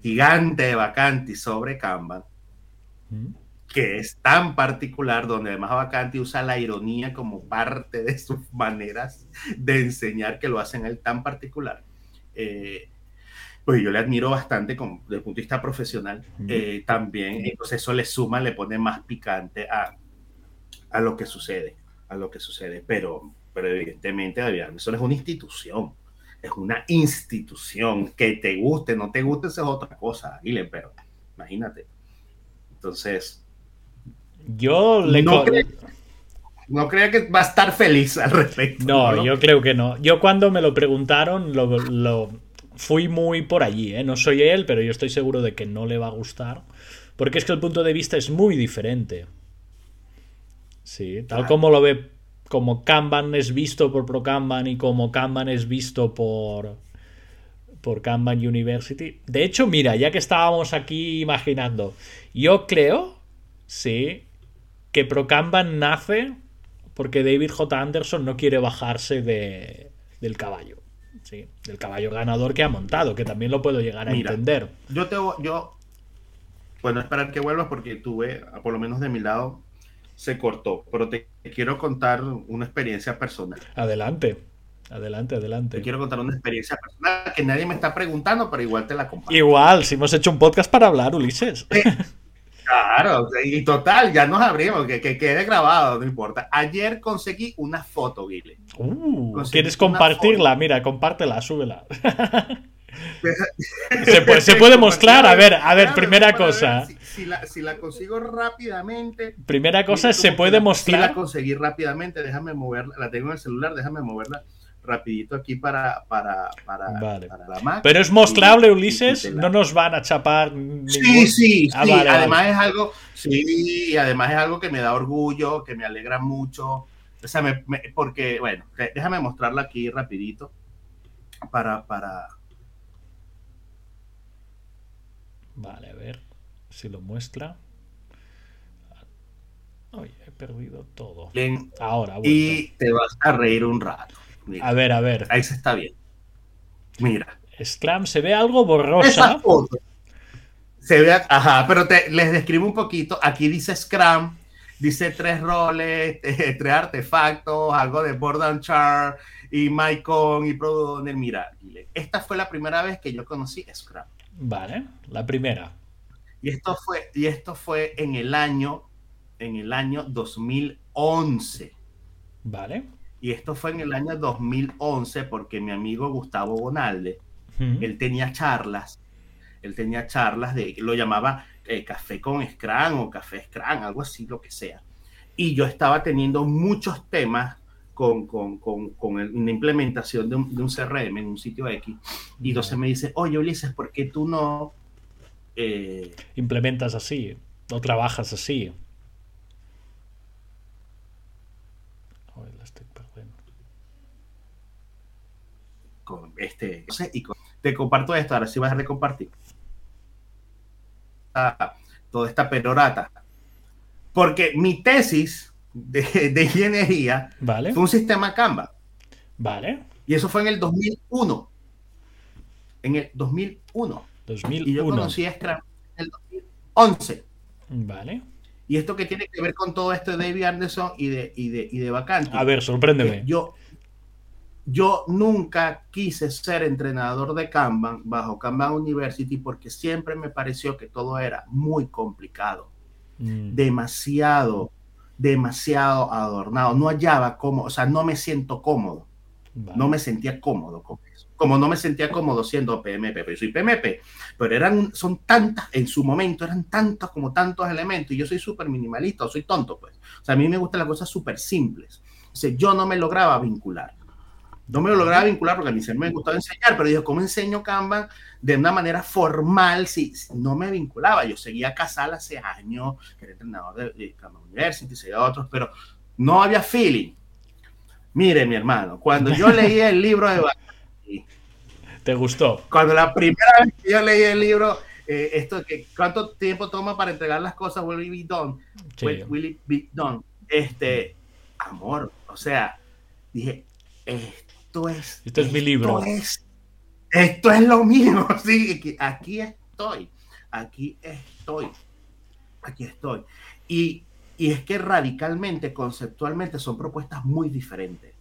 gigante de Vacanti sobre Kanban, que es tan particular, donde además Vacanti usa la ironía como parte de sus maneras de enseñar que lo hacen él tan particular. Eh, pues yo le admiro bastante como, desde el punto de vista profesional. Eh, también, entonces eso le suma, le pone más picante a, a lo que sucede, a lo que sucede. Pero, pero evidentemente, eso es una institución, es una institución. Que te guste, no te guste, esa es otra cosa, Aguile, pero imagínate. Entonces, yo le... No, no creía que va a estar feliz al respecto. No, yo creo que no. Yo cuando me lo preguntaron, lo, fui muy por allí. ¿eh? No soy él, pero yo estoy seguro de que no le va a gustar. Porque es que el punto de vista es muy diferente. Sí, tal como lo ve, como Kanban es visto por ProKanban y como Kanban es visto por, por Kanban University. De hecho, mira, ya que estábamos aquí imaginando, yo creo, sí, que ProKanban nace porque David J. Anderson no quiere bajarse de, del caballo. Sí, del caballo ganador que ha montado, que también lo puedo llegar a entender. Yo te yo bueno, esperar que vuelvas porque tuve, por lo menos de mi lado, se cortó, pero te quiero contar una experiencia personal. Adelante, adelante, adelante. Te quiero contar una experiencia personal que nadie me está preguntando, pero igual te la comparto. Igual, si hemos hecho un podcast para hablar, Ulises. Claro, y total, ya nos abrimos, que, quede grabado, no importa. Ayer conseguí una foto, Guile. Uh, ¿Quieres compartirla? Mira, compártela, súbela. se, puede, se puede mostrar, a ver, a ver, primera cosa. Si, la, consigo rápidamente. Primera cosa, se puede mostrar. Si la conseguí rápidamente, déjame moverla, la tengo en el celular, déjame moverla rapidito aquí para, para, para, la Mac. Pero es mostrable, Ulises, no nos van a chapar. Sí, sí, ah, sí. además es algo, sí, además es algo que me da orgullo, que me alegra mucho. O sea, porque, bueno, déjame mostrarla aquí rapidito para, para. Vale, a ver si lo muestra. Ay, he perdido todo. Ahora. Y te vas a reír un rato a ver, a ver. Ahí se está bien. Mira. Scrum se ve algo borrosa. Se ve, ajá, pero te, les describo un poquito. Aquí dice Scrum, dice tres roles, tres artefactos, algo de board and chart y Mycon y Product Mira, esta fue la primera vez que yo conocí Scrum. Vale, la primera. Y esto fue, y esto fue en el año, en el año 2011. Vale. Y esto fue en el año 2011 porque mi amigo Gustavo Bonalde, él tenía charlas, él tenía charlas de, lo llamaba eh, café con Scrum o café Scrum, algo así, lo que sea. Y yo estaba teniendo muchos temas con, con, con, con una implementación de un, de un, CRM en un sitio X. Y entonces me dice, oye Ulises, ¿por qué tú no... Eh... Implementas así, no trabajas así? Este, y te comparto esto, ahora sí vas a compartir ah, toda esta perorata. Porque mi tesis de, de ingeniería vale. fue un sistema Canva. Vale. Y eso fue en el 2001. En el 2001. 2001. Y yo conocí a Scrum en el 2011. Vale. Y esto que tiene que ver con todo esto de David Anderson y de, y de, y de Vacante. A ver, sorpréndeme. Yo, yo nunca quise ser entrenador de Kanban bajo Kanban University porque siempre me pareció que todo era muy complicado, mm. demasiado, demasiado adornado. No hallaba cómo, o sea, no me siento cómodo, no me sentía cómodo con. Como no me sentía cómodo siendo PMP, pero yo soy PMP, pero eran, son tantas, en su momento eran tantos como tantos elementos, y yo soy súper minimalista, o soy tonto, pues. O sea, a mí me gustan las cosas súper simples. O sea, yo no me lograba vincular. No me lograba vincular porque a mí se me gustaba enseñar, pero yo, ¿cómo enseño Kanban de una manera formal si, no me vinculaba? Yo seguía a Casal hace años, que era entrenador de, de University, otros, pero no había feeling. Mire, mi hermano, cuando yo leí el libro de ¿Te gustó? Cuando la primera vez que yo leí el libro, eh, esto que cuánto tiempo toma para entregar las cosas, will it be done? Will, it be done? Este, amor, o sea, dije, esto es. Esto es mi libro. esto es lo mío, sí, aquí estoy, aquí estoy, aquí estoy. Y, y es que radicalmente, conceptualmente, son propuestas muy diferentes.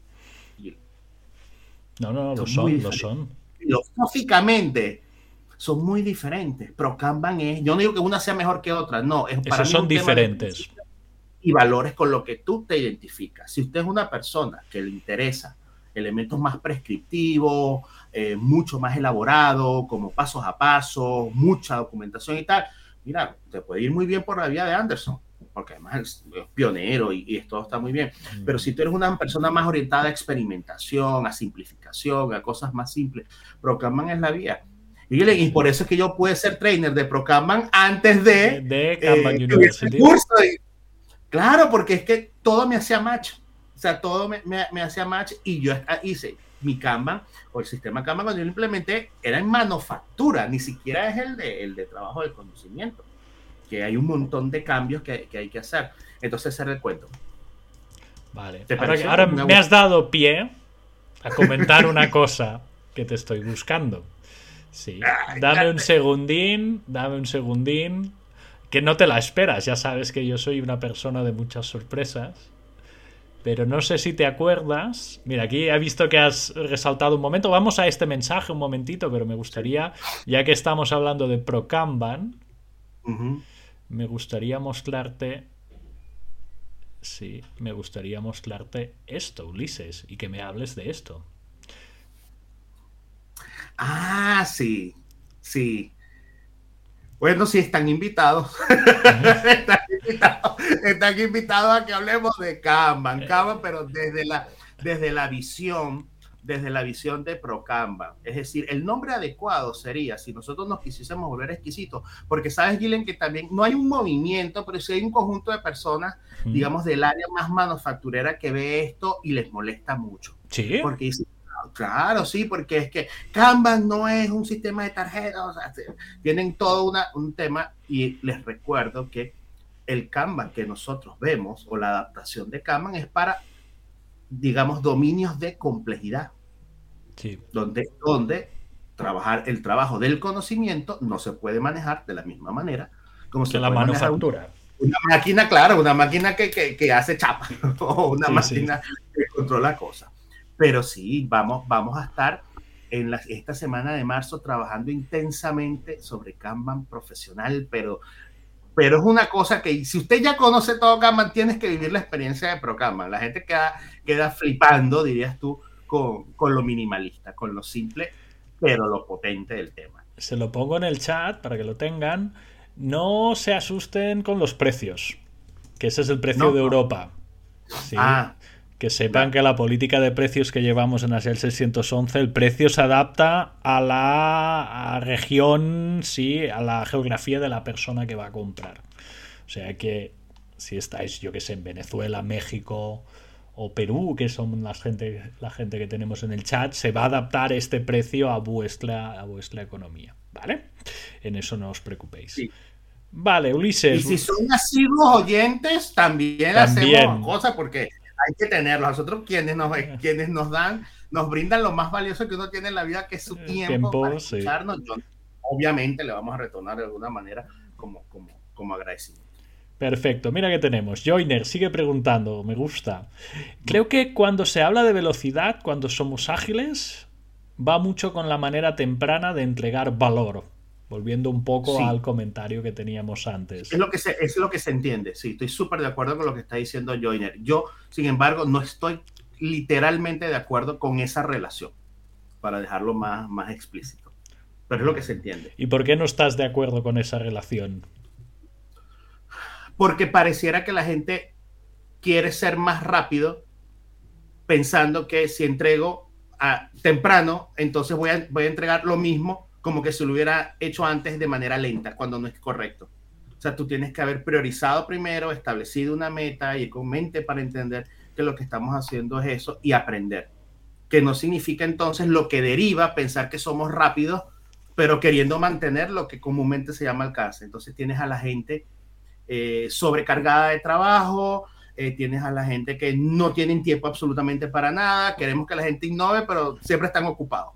No, no, lo son, lo son filosóficamente son muy diferentes, pero Kanban es, yo no digo que una sea mejor que otra, no, es para son diferentes. Y valores con lo que tú te identificas. Si usted es una persona que le interesa elementos más prescriptivos, eh, mucho más elaborado, como pasos a paso, mucha documentación y tal, mira, te puede ir muy bien por la vía de Anderson porque además es pionero y, y, todo está muy bien. Pero si tú eres una persona más orientada a experimentación, a simplificación, a cosas más simples, Procamman es la vía. Y, y por eso es que yo pude ser trainer de Procamman antes de, de, Kanban eh, University. Curso. claro, porque es que todo me hacía match. O sea, todo me, me, me hacía match y yo hice mi Kanban o el sistema Kanban cuando yo lo implementé era en manufactura, ni siquiera es el de, el de trabajo del conocimiento que hay un montón de cambios que, que hay que hacer. Entonces, ese el cuento. Vale. Ahora, me has dado pie a comentar una cosa que te estoy buscando. Sí. Dame un segundín, dame un segundín. Que no te la esperas, ya sabes que yo soy una persona de muchas sorpresas. Pero no sé si te acuerdas. Mira, aquí he visto que has resaltado un momento. Vamos a este mensaje un momentito, pero me gustaría, ya que estamos hablando de ProCanban, me gustaría mostrarte... Sí, me gustaría mostrarte esto, Ulises, y que me hables de esto. Ah, sí, sí. Bueno, sí, están invitados. están, invitados están invitados a que hablemos de Kanban, Kanban, pero desde la, desde la visión desde la visión de Procamba. Es decir, el nombre adecuado sería, si nosotros nos quisiésemos volver exquisitos, porque sabes, Gilen, que también no hay un movimiento, pero sí hay un conjunto de personas, digamos, del área más manufacturera que ve esto y les molesta mucho. Sí. Porque dicen, Claro, sí, porque es que Kanban no es un sistema de tarjetas, o sea, tienen todo una, un tema y les recuerdo que el Kanban que nosotros vemos o la adaptación de Kanban es para, digamos, dominios de complejidad. Donde, donde trabajar el trabajo del conocimiento no se puede manejar de la misma manera como se la manufactura. Una, máquina, claro, una máquina que, que, hace chapa o una máquina que controla cosas. Pero sí, vamos, vamos a estar en la, esta semana de marzo trabajando intensamente sobre Kanban profesional, pero, pero es una cosa que si usted ya conoce todo Kanban, tienes que vivir la experiencia de Pro Kanban. La gente queda, queda flipando, dirías tú, con, lo minimalista, con lo simple, pero lo potente del tema. Se lo pongo en el chat para que lo tengan. No se asusten con los precios, que ese es el precio de Europa. Ah. que sepan que la política de precios que llevamos en ASEL 611, el precio se adapta a la región, sí, a la geografía de la persona que va a comprar. O sea que si estáis, yo que sé, en Venezuela, México, o Perú, que son la gente, la gente que tenemos en el chat, se va a adaptar este precio a vuestra, a vuestra economía. ¿Vale? En eso no os preocupéis. Vale, Ulises. Y si son asiduos oyentes, también, hacemos cosas porque hay que tenerlos. Nosotros quienes nos, quienes nos dan, nos brindan lo más valioso que uno tiene en la vida, que es su tiempo, para escucharnos. obviamente le vamos a retornar de alguna manera como, como, como agradecimiento. Perfecto, mira que tenemos. Joiner sigue preguntando, me gusta. Creo que cuando se habla de velocidad, cuando somos ágiles, va mucho con la manera temprana de entregar valor. Volviendo un poco al comentario que teníamos antes. Es lo que se, es lo que se entiende, sí, estoy súper de acuerdo con lo que está diciendo Joiner. Yo, sin embargo, no estoy literalmente de acuerdo con esa relación. para dejarlo más, más explícito. Pero es lo que se entiende. ¿Y por qué no estás de acuerdo con esa relación? Porque pareciera que la gente quiere ser más rápido pensando que si entrego a, temprano, entonces voy a, voy a entregar lo mismo como que se lo hubiera hecho antes de manera lenta, cuando no es correcto. O sea, tú tienes que haber priorizado primero, establecido una meta y con mente para entender que lo que estamos haciendo es eso y aprender. Que no significa entonces lo que deriva pensar que somos rápidos, pero queriendo mantener lo que comúnmente se llama alcance. Entonces tienes a la gente eh, sobrecargada de trabajo, eh, tienes a la gente que no tienen tiempo absolutamente para nada, queremos que la gente innove, pero siempre están ocupados.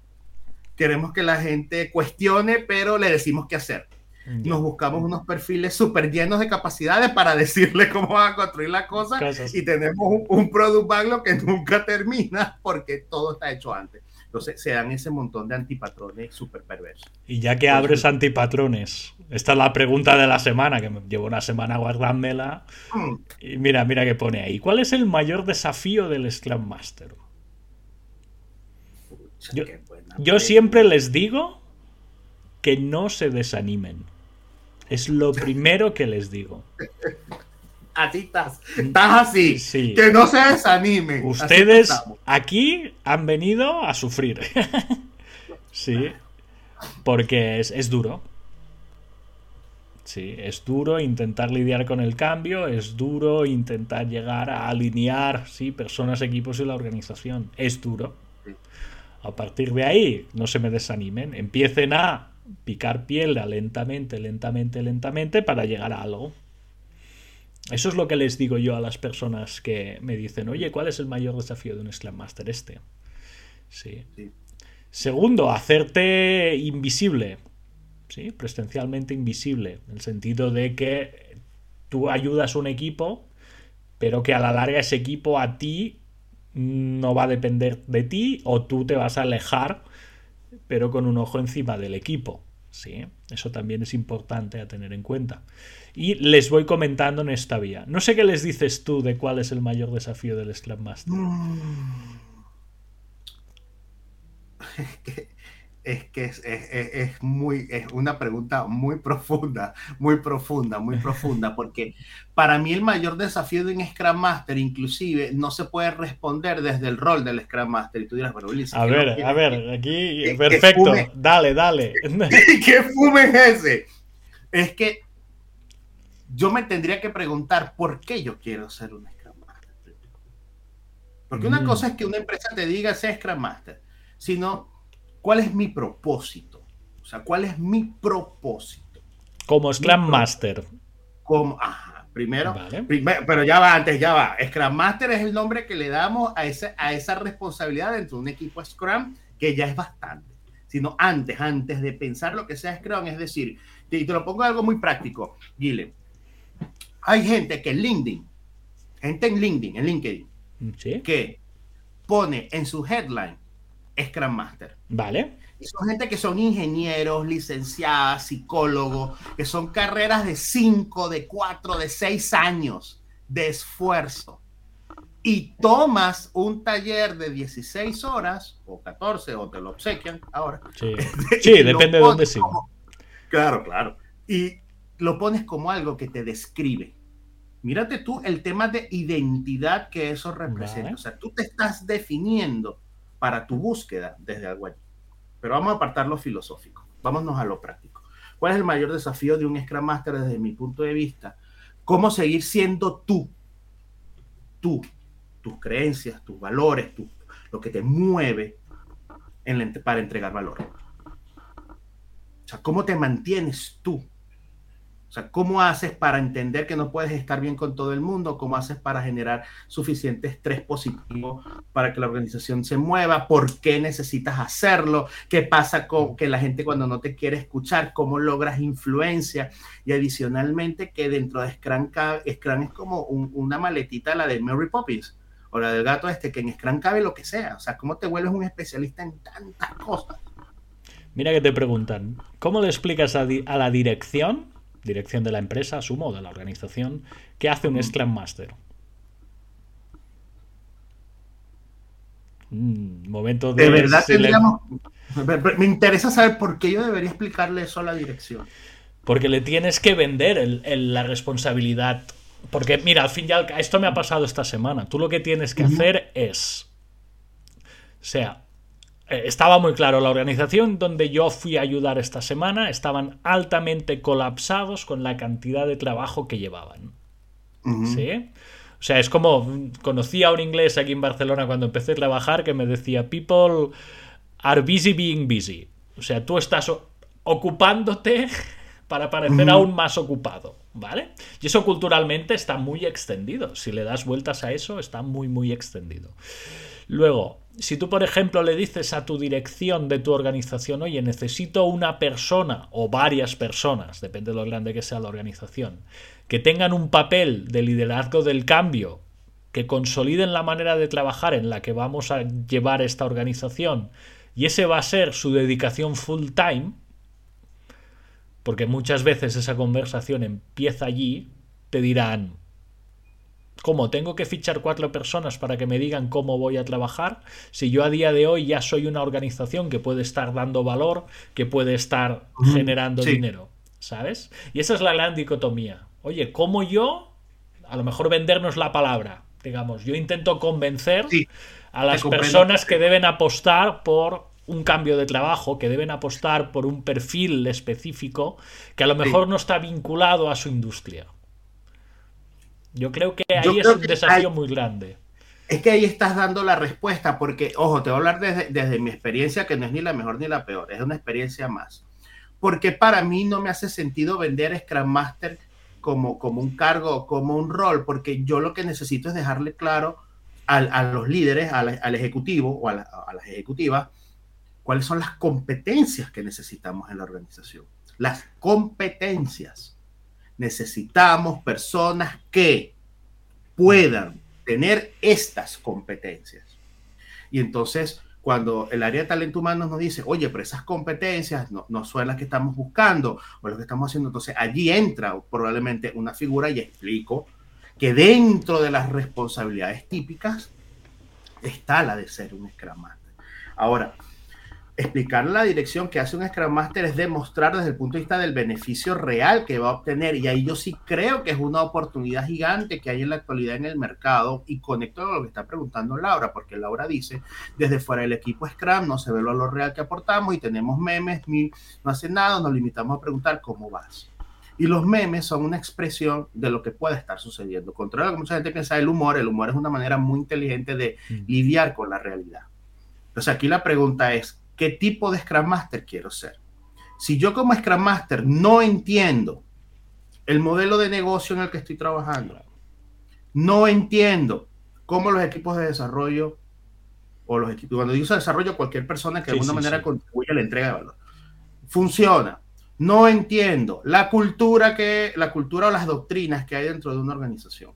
Queremos que la gente cuestione, pero le decimos qué hacer. Nos buscamos unos perfiles súper llenos de capacidades para decirle cómo van a construir la cosa y tenemos un, un product backlog que nunca termina porque todo está hecho antes. Entonces se dan ese montón de antipatrones súper perversos. Y ya que abres antipatrones, esta es la pregunta de la semana, que me llevo una semana guardándomela. Mm. Y mira, mira que pone ahí. ¿Cuál es el mayor desafío del Scrum Master? yo siempre les digo que no se desanimen. Es lo primero que les digo. A ti estás, estás así. Que no se desanime. Ustedes aquí han venido a sufrir. sí. Porque es, duro. Sí, es duro intentar lidiar con el cambio, es duro intentar llegar a alinear, sí, personas, equipos y la organización. Es duro. A partir de ahí, no se me desanimen, empiecen a picar piedra lentamente, lentamente, lentamente para llegar a algo. Eso es lo que les digo yo a las personas que me dicen, oye, ¿cuál es el mayor desafío de un Scrum Master este? Sí. Segundo, hacerte invisible. ¿sí? Presencialmente invisible. En el sentido de que tú ayudas a un equipo, pero que a la larga ese equipo a ti no va a depender de ti o tú te vas a alejar pero con un ojo encima del equipo. ¿sí? Eso también es importante a tener en cuenta. Y les voy comentando en esta vía. No sé qué les dices tú de cuál es el mayor desafío del Scrum Master. Mm. es que es, muy, es una pregunta muy profunda, muy profunda, muy profunda, porque para mí el mayor desafío de un Scrum Master, inclusive, no se puede responder desde el rol del Scrum Master. Y tú dirás, bueno, a ver, a ver, aquí, perfecto, dale, dale. ¿Qué fume es ese? Es que yo me tendría que preguntar por qué yo quiero ser un Scrum Master. Porque una mm. cosa es que una empresa te diga, sé Scrum Master, sino ¿Cuál es mi propósito? O sea, ¿cuál es mi propósito? Como Scrum Master. Como, ajá, primero, pero ya va, antes ya va. Scrum Master es el nombre que le damos a, ese, a esa responsabilidad dentro de un equipo Scrum, que ya es bastante. Sino antes, antes de pensar lo que sea Scrum, es decir, y te lo pongo algo muy práctico, Gile. Hay gente que en LinkedIn, gente en LinkedIn, en LinkedIn, que pone en su headline Scrum Master. Vale. Y son gente que son ingenieros, licenciadas, psicólogos, que son carreras de 5, de 4, de 6 años de esfuerzo. Y tomas un taller de 16 horas o 14 o te lo obsequian ahora. Sí, depende de dónde sí. claro, claro. Y lo pones como algo que te describe. Mírate tú el tema de identidad que eso representa. O sea, tú te estás definiendo para tu búsqueda desde algo allí. Pero vamos a apartar lo filosófico, vámonos a lo práctico. ¿Cuál es el mayor desafío de un Scrum Master desde mi punto de vista? ¿Cómo seguir siendo tú? Tú, tus creencias, tus valores, lo que te mueve para entregar valor. O sea, ¿cómo te mantienes tú o sea, ¿cómo haces para entender que no puedes estar bien con todo el mundo? ¿Cómo haces para generar suficiente estrés positivo para que la organización se mueva? ¿Por qué necesitas hacerlo? ¿Qué pasa con que la gente cuando no te quiere escuchar? ¿Cómo logras influencia? Y adicionalmente que dentro de Scrum, Scrum es como una maletita, la de Mary Poppins o la del gato este, que en Scrum cabe lo que sea. O sea, ¿cómo te vuelves un especialista en tantas cosas? Mira que te preguntan, ¿cómo le explicas a, a la dirección dirección de la empresa, asumo, de la organización, ¿qué hace un Scrum Master? Mm, momento de... De verdad tendríamos... Me interesa saber por qué yo debería explicarle eso a la dirección. Porque le tienes que vender la responsabilidad. Porque, mira, al fin y al cabo, esto me ha pasado esta semana. Tú lo que tienes que hacer es. O sea, eh, estaba muy claro, la organización donde yo fui a ayudar esta semana estaban altamente colapsados con la cantidad de trabajo que llevaban. ¿Sí? O sea, es como conocí a un inglés aquí en Barcelona cuando empecé a trabajar que me decía, people are busy being busy. O sea, tú estás ocupándote para parecer aún más ocupado, ¿vale? Y eso culturalmente está muy extendido. Si le das vueltas a eso, está muy, muy extendido. Luego, si tú, por ejemplo, le dices a tu dirección de tu organización, oye, necesito una persona o varias personas, depende de lo grande que sea la organización, que tengan un papel de liderazgo del cambio, que consoliden la manera de trabajar en la que vamos a llevar esta organización, y ese va a ser su dedicación full time, porque muchas veces esa conversación empieza allí, te dirán, ¿cómo tengo que fichar cuatro personas para que me digan cómo voy a trabajar? Si yo a día de hoy ya soy una organización que puede estar dando valor, que puede estar generando dinero, ¿sabes? Y esa es la gran dicotomía. Oye, ¿cómo yo, a lo mejor vendernos la palabra, digamos, yo intento convencer a las personas que deben apostar por un cambio de trabajo, que deben apostar por un perfil específico que a lo mejor no está vinculado a su industria. Yo creo que ahí es un desafío muy grande. Es que ahí estás dando la respuesta, porque, ojo, te voy a hablar desde, desde, mi experiencia, que no es ni la mejor ni la peor, es una experiencia más. Porque para mí no me hace sentido vender Scrum Master como, como un cargo, como un rol, porque yo lo que necesito es dejarle claro a, a los líderes, al, al ejecutivo o a, la, a las ejecutivas, cuáles son las competencias que necesitamos en la organización. Las competencias. Necesitamos personas que puedan tener estas competencias. Y entonces, cuando el área de talento humano nos dice, oye, pero esas competencias no, no son las que estamos buscando o lo que estamos haciendo, entonces allí entra probablemente una figura y explico que dentro de las responsabilidades típicas está la de ser un Scrum. Ahora, explicar la dirección que hace un Scrum Master es demostrar desde el punto de vista del beneficio real que va a obtener. Y ahí yo sí creo que es una oportunidad gigante que hay en la actualidad en el mercado. Y conecto a lo que está preguntando Laura, porque Laura dice, desde fuera del equipo Scrum no se ve lo real que aportamos y tenemos memes, no hace nada, nos limitamos a preguntar cómo vas. Y los memes son una expresión de lo que puede estar sucediendo. Contrario a lo que mucha gente piensa del humor, el humor es una manera muy inteligente de mm. lidiar con la realidad. Entonces aquí la pregunta es, qué tipo de Scrum Master quiero ser. Si yo como Scrum Master no entiendo el modelo de negocio en el que estoy trabajando, no entiendo cómo los equipos de desarrollo o los equipos, cuando digo desarrollo, cualquier persona que de alguna manera contribuye a la entrega de valor, funciona. No entiendo la cultura que, la cultura o las doctrinas que hay dentro de una organización.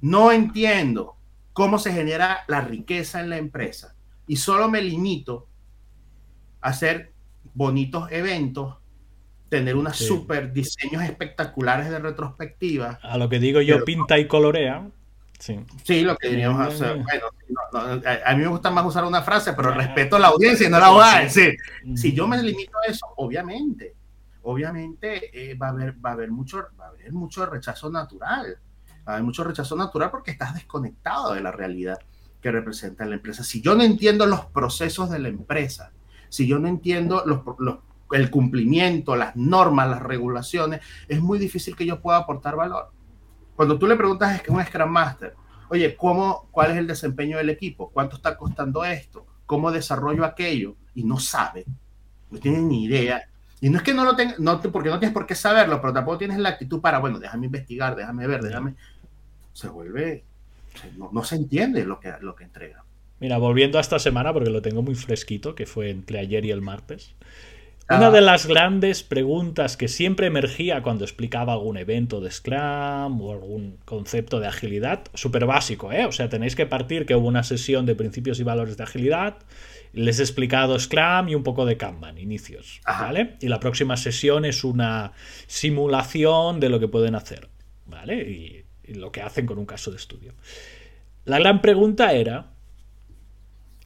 No entiendo cómo se genera la riqueza en la empresa y solo me limito hacer bonitos eventos, tener unos super diseños espectaculares de retrospectiva. A lo que digo yo, pinta y colorea. Sí. sí, lo que diríamos hacer. Bueno, a, mí me gusta más usar una frase, pero respeto a la audiencia y no la voy a decir. Si yo me limito a eso, obviamente, obviamente eh, va, a haber, va, a haber mucho, va a haber mucho rechazo natural. Va a haber mucho rechazo natural porque estás desconectado de la realidad que representa la empresa. Si yo no entiendo los procesos de la empresa, si yo no entiendo el cumplimiento, las normas, las regulaciones, es muy difícil que yo pueda aportar valor. Cuando tú le preguntas a un Scrum Master, oye, ¿cómo, ¿cuál es el desempeño del equipo? ¿Cuánto está costando esto? ¿Cómo desarrollo aquello? Y no sabe, no tiene ni idea. Y no es que no lo tenga, no, porque no tienes por qué saberlo, pero tampoco tienes la actitud para, bueno, déjame investigar, déjame ver, déjame. Se vuelve, no, no se entiende lo que, lo que entrega. Mira, volviendo a esta semana, porque lo tengo muy fresquito, que fue entre ayer y el martes. Una de las grandes preguntas que siempre emergía cuando explicaba algún evento de Scrum o algún concepto de agilidad, súper básico, ¿eh? O sea, tenéis que partir que hubo una sesión de principios y valores de agilidad, les he explicado Scrum y un poco de Kanban, inicios, ¿vale? Y la próxima sesión es una simulación de lo que pueden hacer, ¿vale? y lo que hacen con un caso de estudio. La gran pregunta era,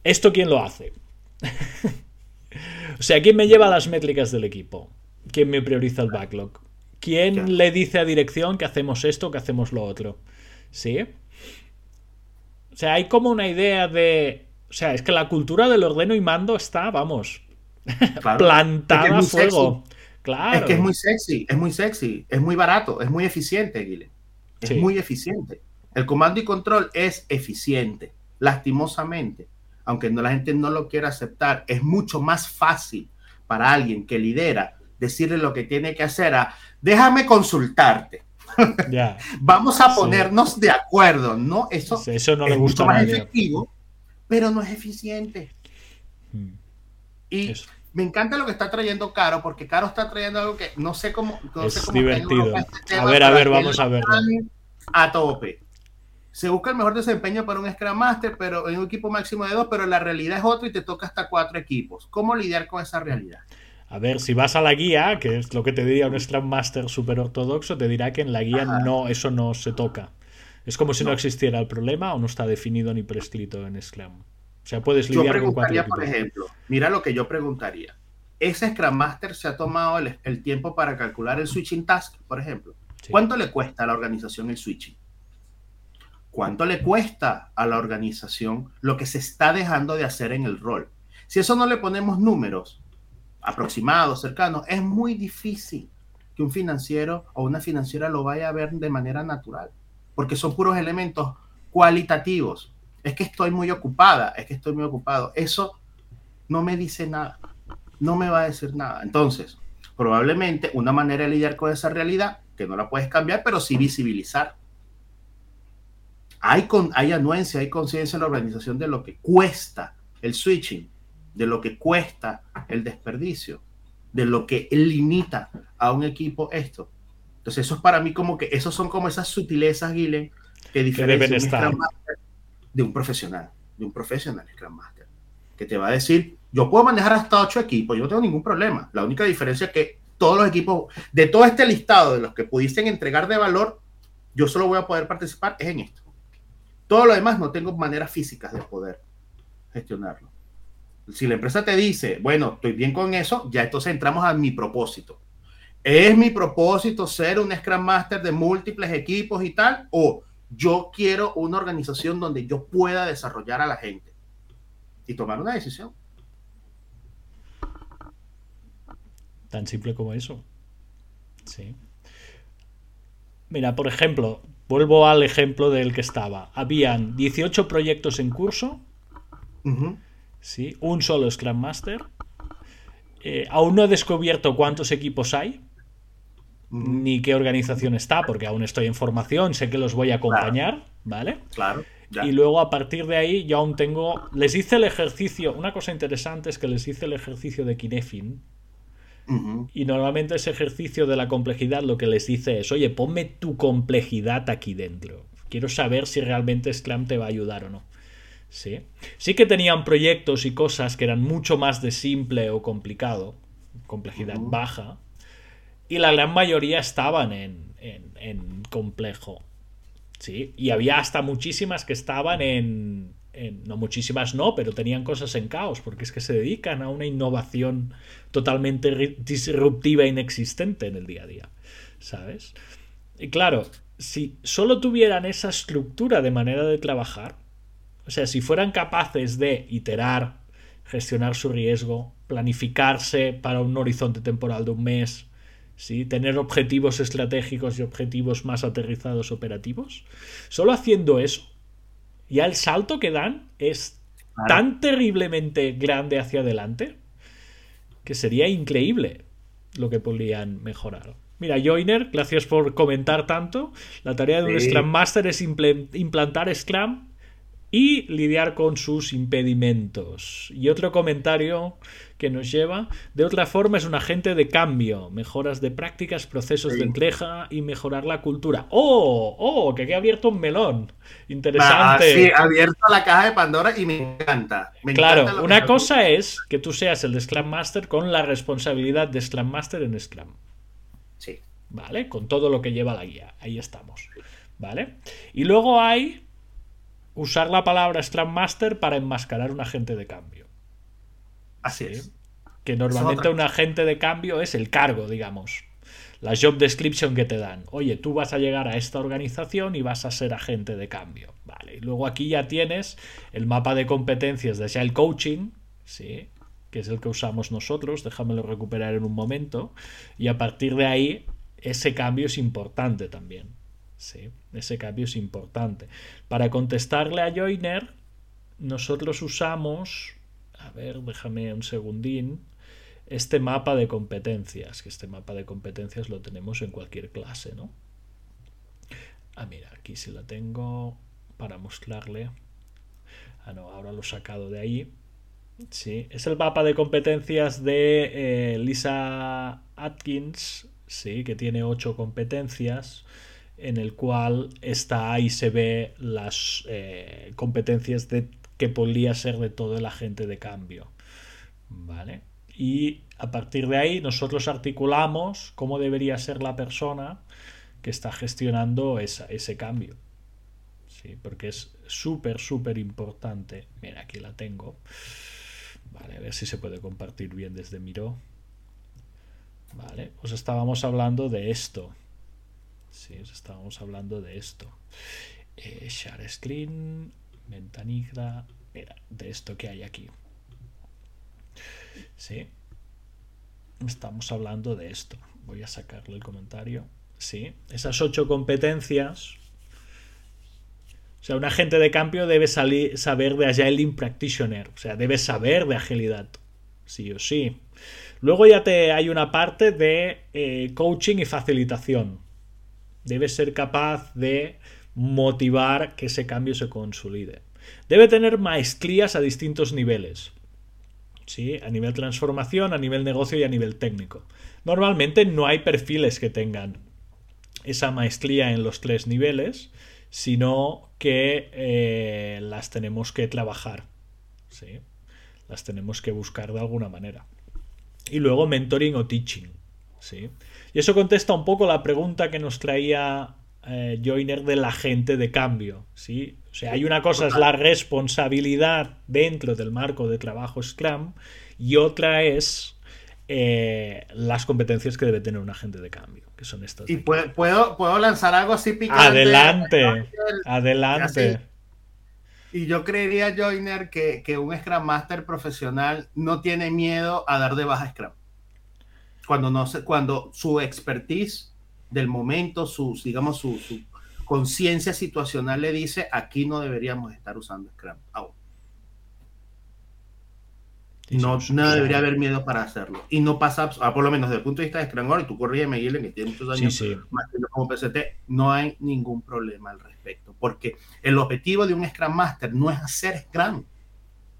¿Esto quién lo hace? o sea, ¿quién me lleva las métricas del equipo? ¿Quién me prioriza el backlog? ¿Quién le dice a dirección que hacemos esto, que hacemos lo otro? ¿Sí? O sea, hay como una idea de... O sea, es que la cultura del ordeno y mando está, vamos, plantada a fuego. Claro. Es que es muy sexy, es muy sexy, es muy barato, es muy eficiente, Guile. Es muy eficiente. El comando y control es eficiente, lastimosamente aunque no, la gente no lo quiera aceptar, es mucho más fácil para alguien que lidera decirle lo que tiene que hacer a déjame consultarte. Vamos a ponernos de acuerdo, ¿no? Eso, eso no le gusta mucho más efectivo, pero no es eficiente. Hmm. Y me encanta lo que está trayendo Caro, porque Caro está trayendo algo que no sé cómo. es divertido. Este a ver, a ver, vamos a ver. A tope se busca el mejor desempeño para un Scrum Master, pero en un equipo máximo de dos, pero la realidad es otra y te toca hasta cuatro equipos. ¿Cómo lidiar con esa realidad? A ver, si vas a la guía, que es lo que te diría un Scrum Master super ortodoxo, te dirá que en la guía no, eso no se toca. Es como si no. existiera el problema o no está definido ni prescrito en Scrum. O sea, puedes lidiar con cuatro equipos. por ejemplo, mira lo que yo preguntaría. ¿Ese Scrum Master se ha tomado el, tiempo para calcular el switching task, por ejemplo? ¿Cuánto le cuesta a la organización el switching? Cuánto le cuesta a la organización lo que se está dejando de hacer en el rol. Si eso no le ponemos números aproximados, cercanos, es muy difícil que un financiero o una financiera lo vaya a ver de manera natural, porque son puros elementos cualitativos. Es que estoy muy ocupada, es que estoy muy ocupado. Eso no me dice nada, no me va a decir nada. Entonces, probablemente una manera de lidiar con esa realidad, que no la puedes cambiar, pero sí visibilizar hay, con, hay anuencia, hay conciencia en la organización de lo que cuesta el switching, de lo que cuesta el desperdicio, de lo que limita a un equipo esto. Entonces, eso es para mí como que, esos son como esas sutilezas, Guilen, que diferencian un de un profesional, de un profesional Scrum Master, que te va a decir, yo puedo manejar hasta ocho equipos, yo no tengo ningún problema. La única diferencia es que todos los equipos, de todo este listado de los que pudiesen entregar de valor, yo solo voy a poder participar es en esto. Todo lo demás no tengo maneras físicas de poder gestionarlo. Si la empresa te dice, bueno, estoy bien con eso, ya entonces entramos a mi propósito. ¿Es mi propósito ser un Scrum Master de múltiples equipos y tal? ¿O yo quiero una organización donde yo pueda desarrollar a la gente y tomar una decisión? Tan simple como eso. Sí. Mira, por ejemplo, Vuelvo al ejemplo del que estaba. Habían 18 proyectos en curso. ¿sí? Un solo Scrum Master. Eh, aún no he descubierto cuántos equipos hay. Ni qué organización está, porque aún estoy en formación, sé que los voy a acompañar, ¿vale? Claro. Y luego a partir de ahí yo aún tengo. Les hice el ejercicio. Una cosa interesante es que les hice el ejercicio de Kinefin y normalmente ese ejercicio de la complejidad lo que les dice es, oye, ponme tu complejidad aquí dentro. Quiero saber si realmente Scrum te va a ayudar o no. Sí. Sí que tenían proyectos y cosas que eran mucho más de simple o complicado, complejidad baja, y la gran mayoría estaban en, en complejo. Sí. Y había hasta muchísimas que estaban en, no muchísimas no, pero tenían cosas en caos, porque es que se dedican a una innovación totalmente disruptiva e inexistente en el día a día, ¿sabes? Y claro, si solo tuvieran esa estructura de manera de trabajar, o sea, si fueran capaces de iterar, gestionar su riesgo, planificarse para un horizonte temporal de un mes, ¿sí? tener objetivos estratégicos y objetivos más aterrizados operativos, solo haciendo eso, ya el salto que dan es tan terriblemente grande hacia adelante que sería increíble lo que podrían mejorar. Mira, Joiner, gracias por comentar tanto. La tarea de un Scrum Master es implantar Scrum y lidiar con sus impedimentos. Y otro comentario que nos lleva, de otra forma es un agente de cambio, mejoras de prácticas, procesos de entrega y mejorar la cultura. ¡Oh! ¡Oh! Que aquí ha abierto un melón. Interesante. sí, ha abierto la caja de Pandora y me encanta. claro, una cosa es que tú seas el de Scrum Master con la responsabilidad de Scrum Master en Scrum. Sí. ¿Vale? Con todo lo que lleva la guía. Ahí estamos. ¿Vale? Y luego hay usar la palabra Scrum Master para enmascarar un agente de cambio. Así es. Que normalmente un agente de cambio es el cargo, digamos. La job description que te dan. Oye, tú vas a llegar a esta organización y vas a ser agente de cambio. Vale. Y luego aquí ya tienes el mapa de competencias de Agile Coaching, ¿sí? que es el que usamos nosotros. Déjamelo recuperar en un momento. Y a partir de ahí, ese cambio es importante también. Ese cambio es importante. Para contestarle a Joiner, nosotros usamos. A ver, déjame un segundín este mapa de competencias, que este mapa de competencias lo tenemos en cualquier clase, ¿no? Ah, mira, aquí sí la tengo para mostrarle. Ah, no, ahora lo he sacado de ahí. Sí, es el mapa de competencias de eh, Lisa Atkins, sí, que tiene ocho competencias, en el cual está ahí se ve las eh, competencias de, que podría ser de todo el agente de cambio. ¿Vale? y a partir de ahí nosotros articulamos cómo debería ser la persona que está gestionando ese cambio. Sí, porque es súper, súper importante. Mira, aquí la tengo. Vale, a ver si se puede compartir bien desde Miro. Vale, os estábamos hablando de esto. Sí, os estábamos hablando de esto. Eh, share screen, ventanilla. Mira, de esto que hay aquí. Sí. Estamos hablando de esto. Voy a sacarle el comentario. Sí. Esas ocho competencias. O sea, un agente de cambio debe salir, saber de Agile Practitioner. O sea, debe saber de agilidad. Sí o sí. Luego ya te hay una parte de eh, coaching y facilitación. Debe ser capaz de motivar que ese cambio se consolide. Debe tener maestrías a distintos niveles. ¿sí? a nivel transformación, a nivel negocio y a nivel técnico. Normalmente no hay perfiles que tengan esa maestría en los tres niveles, sino que eh, las tenemos que trabajar. ¿sí? Las tenemos que buscar de alguna manera. Y luego mentoring o teaching. ¿sí? Y eso contesta un poco la pregunta que nos traía eh, Joiner del agente de cambio. ¿sí? O sea, hay una cosa es la responsabilidad dentro del marco de trabajo Scrum y otra es eh, las competencias que debe tener un agente de cambio, que son estas. Y puedo, puedo, lanzar algo así picante. Adelante, adelante. Y yo creería, Joiner, que, que, un Scrum Master profesional no tiene miedo a dar de baja Scrum. Cuando, no cuando su expertise del momento, su, digamos, su conciencia situacional le dice, aquí no deberíamos estar usando Scrum. No, no debería haber miedo para hacerlo. Y no pasa, ah, por lo menos desde el punto de vista de Scrum y tú corrígeme, Guillen, que tiene muchos años más como PCT, no hay ningún problema al respecto. Porque el objetivo de un Scrum Master no es hacer Scrum.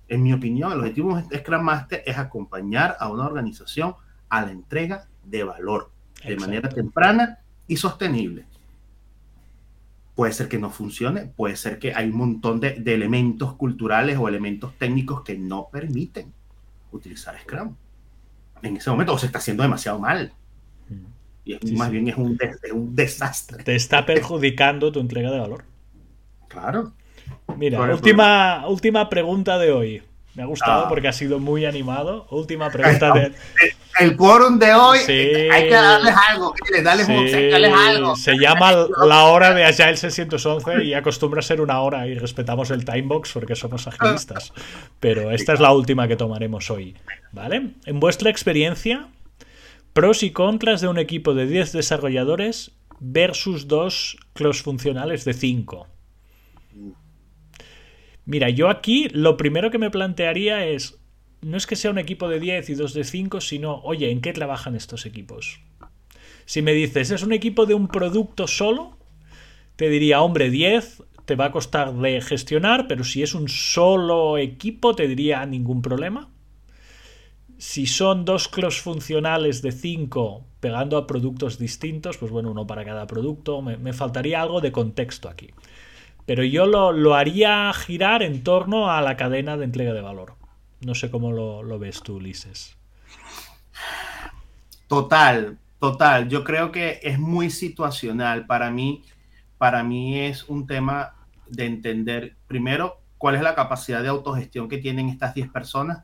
En mi opinión, el objetivo de un Scrum Master es acompañar a una organización a la entrega de valor de manera temprana y sostenible. Puede ser que no funcione, puede ser que hay un montón de, elementos culturales o elementos técnicos que no permiten utilizar Scrum en ese momento o se está haciendo demasiado mal. Mm. Y más bien es un, un, desastre. Te está perjudicando tu entrega de valor. Claro. Mira, última, última pregunta de hoy. Me ha gustado ah. porque ha sido muy animado. Última pregunta de. El quórum de hoy, hay que darles algo, darles algo. Se llama la hora de Agile 611 y acostumbra a ser una hora y respetamos el timebox porque somos agilistas. Pero esta es la última que tomaremos hoy. ¿Vale? En vuestra experiencia, pros y contras de un equipo de 10 desarrolladores versus dos close funcionales de 5. Mira, yo aquí lo primero que me plantearía es, no es que sea un equipo de 10 y dos de 5, sino, oye, ¿en qué trabajan estos equipos? Si me dices, es un equipo de un producto solo, te diría, hombre, 10 te va a costar de gestionar, pero si es un solo equipo, te diría ningún problema. Si son dos clos funcionales de 5 pegando a productos distintos, pues bueno, uno para cada producto, me faltaría algo de contexto aquí. Pero yo lo, haría girar en torno a la cadena de entrega de valor. No sé cómo lo, ves tú, Ulises. Total, total. Yo creo que es muy situacional. Para mí, para mí es un tema de entender primero cuál es la capacidad de autogestión que tienen estas 10 personas,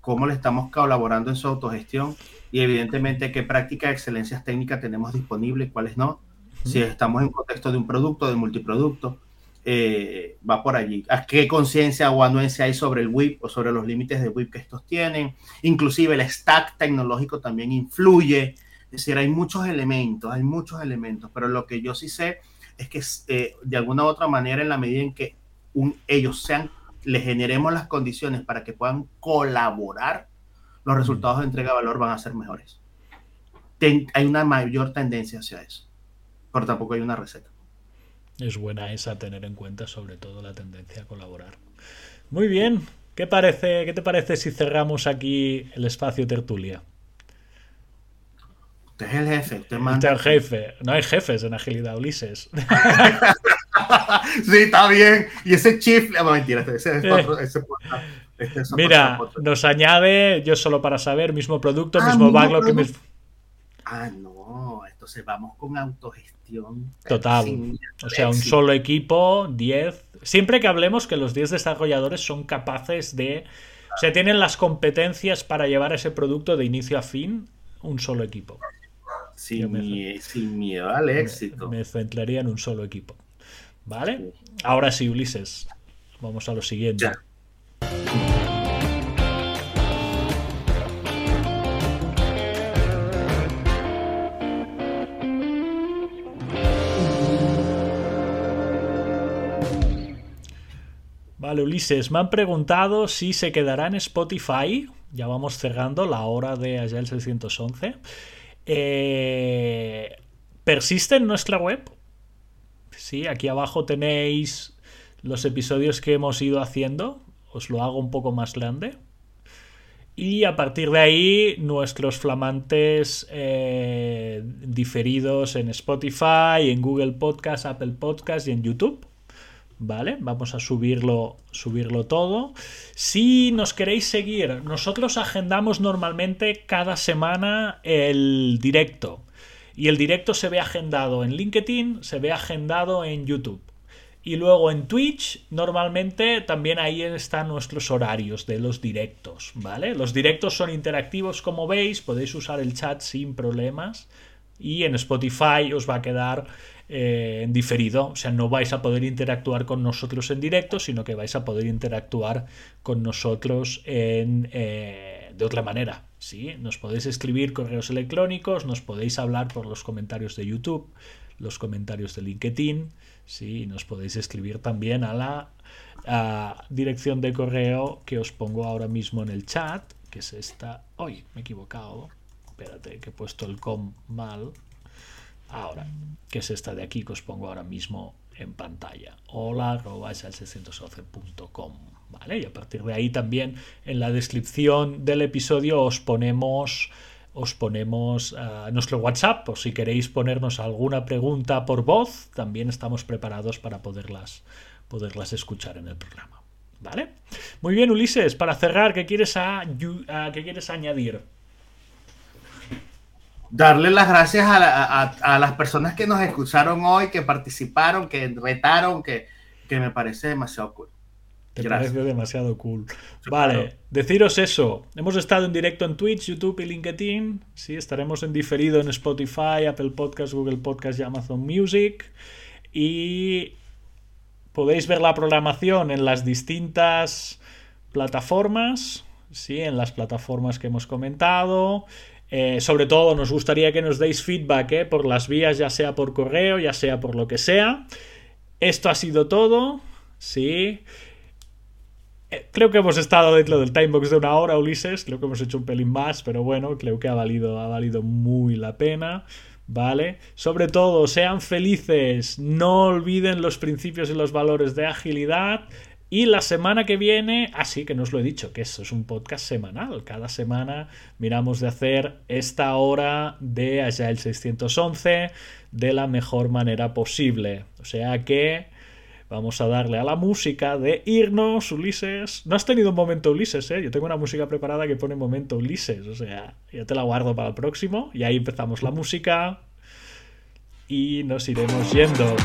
cómo le estamos colaborando en su autogestión y evidentemente qué prácticas de excelencias técnicas tenemos disponibles, cuáles no. Si estamos en contexto de un producto, de multiproducto, eh, va por allí. ¿A qué conciencia o anuencia hay sobre el WIP o sobre los límites de WIP que estos tienen? Inclusive el stack tecnológico también influye. Es decir, hay muchos elementos, hay muchos elementos, pero lo que yo sí sé es que eh, de alguna u otra manera, en la medida en que un, ellos sean, le generemos las condiciones para que puedan colaborar, los resultados de entrega de valor van a ser mejores. hay una mayor tendencia hacia eso, pero tampoco hay una receta. Es buena esa tener en cuenta, sobre todo la tendencia a colaborar. Muy bien, ¿qué, parece, qué te parece si cerramos aquí el espacio tertulia? Usted es el jefe, usted manda. el jefe. No hay jefes en agilidad, Ulises. sí, está bien. Y ese chief. No, mentira, ese es otro, ese este Mira, nos añade, yo solo para saber, mismo producto, ah, mismo backlog que Ah, no, entonces vamos con autogestión. Total. o sea, un solo equipo, 10. Siempre que hablemos que los 10 desarrolladores son capaces de. O sea, tienen las competencias para llevar ese producto de inicio a fin, un solo equipo. Sin, miedo al éxito. Me, centraría en un solo equipo. ¿Vale? Ahora sí, Ulises. Vamos a lo siguiente. Ulises, me han preguntado si se quedará en Spotify. Ya vamos cerrando la hora de Agile 611. Eh, ¿Persiste en nuestra web? Sí, aquí abajo tenéis los episodios que hemos ido haciendo. Os lo hago un poco más grande. Y a partir de ahí, nuestros flamantes eh, diferidos en Spotify, en Google Podcast, Apple Podcast y en YouTube. ¿Vale? Vamos a subirlo, subirlo todo. Si nos queréis seguir, nosotros agendamos normalmente cada semana el directo. Y el directo se ve agendado en LinkedIn, se ve agendado en YouTube. Y luego en Twitch, normalmente también ahí están nuestros horarios de los directos, ¿vale? Los directos son interactivos, como veis, podéis usar el chat sin problemas. Y en Spotify os va a quedar eh, en diferido, o sea, no vais a poder interactuar con nosotros en directo, sino que vais a poder interactuar con nosotros en, eh, de otra manera. ¿sí? Nos podéis escribir correos electrónicos, nos podéis hablar por los comentarios de YouTube, los comentarios de LinkedIn, ¿sí? nos podéis escribir también a la dirección de correo que os pongo ahora mismo en el chat, que es esta. Hoy me he equivocado. Espérate, que he puesto el com mal ahora, que es esta de aquí que os pongo ahora mismo en pantalla. Hola, arroba 611.com. ¿Vale? Y a partir de ahí también en la descripción del episodio os ponemos os ponemos uh, nuestro WhatsApp o si queréis ponernos alguna pregunta por voz, también estamos preparados para poderlas, poderlas escuchar en el programa. ¿Vale? Muy bien, Ulises, para cerrar, ¿qué quieres, ¿qué quieres añadir? Darle las gracias a, las personas que nos escucharon hoy, que participaron, que retaron, que, me parece demasiado cool. Te parece demasiado cool. Vale, deciros eso. Hemos estado en directo en Twitch, YouTube y LinkedIn. Sí, estaremos en diferido en Spotify, Apple Podcast, Google Podcast y Amazon Music. Y podéis ver la programación en las distintas plataformas. Sí, en las plataformas que hemos comentado. Eh, sobre todo nos gustaría que nos deis feedback eh, por las vías, ya sea por correo, ya sea por lo que sea. Esto ha sido todo. Sí. Eh, creo que hemos estado dentro del timebox de una hora, Ulises. Creo que hemos hecho un pelín más, pero bueno, creo que ha valido, ha valido muy la pena. ¿Vale? Sobre todo, sean felices, no olviden los principios y los valores de agilidad. Y la semana que viene, así ah, que no os lo he dicho, que esto es un podcast semanal. Cada semana miramos de hacer esta hora de Agile 611 de la mejor manera posible. O sea que vamos a darle a la música de irnos, Ulises. No has tenido un momento Ulises, ¿eh? Yo tengo una música preparada que pone momento Ulises. O sea, ya te la guardo para el próximo. Y ahí empezamos la música. Y nos iremos yendo.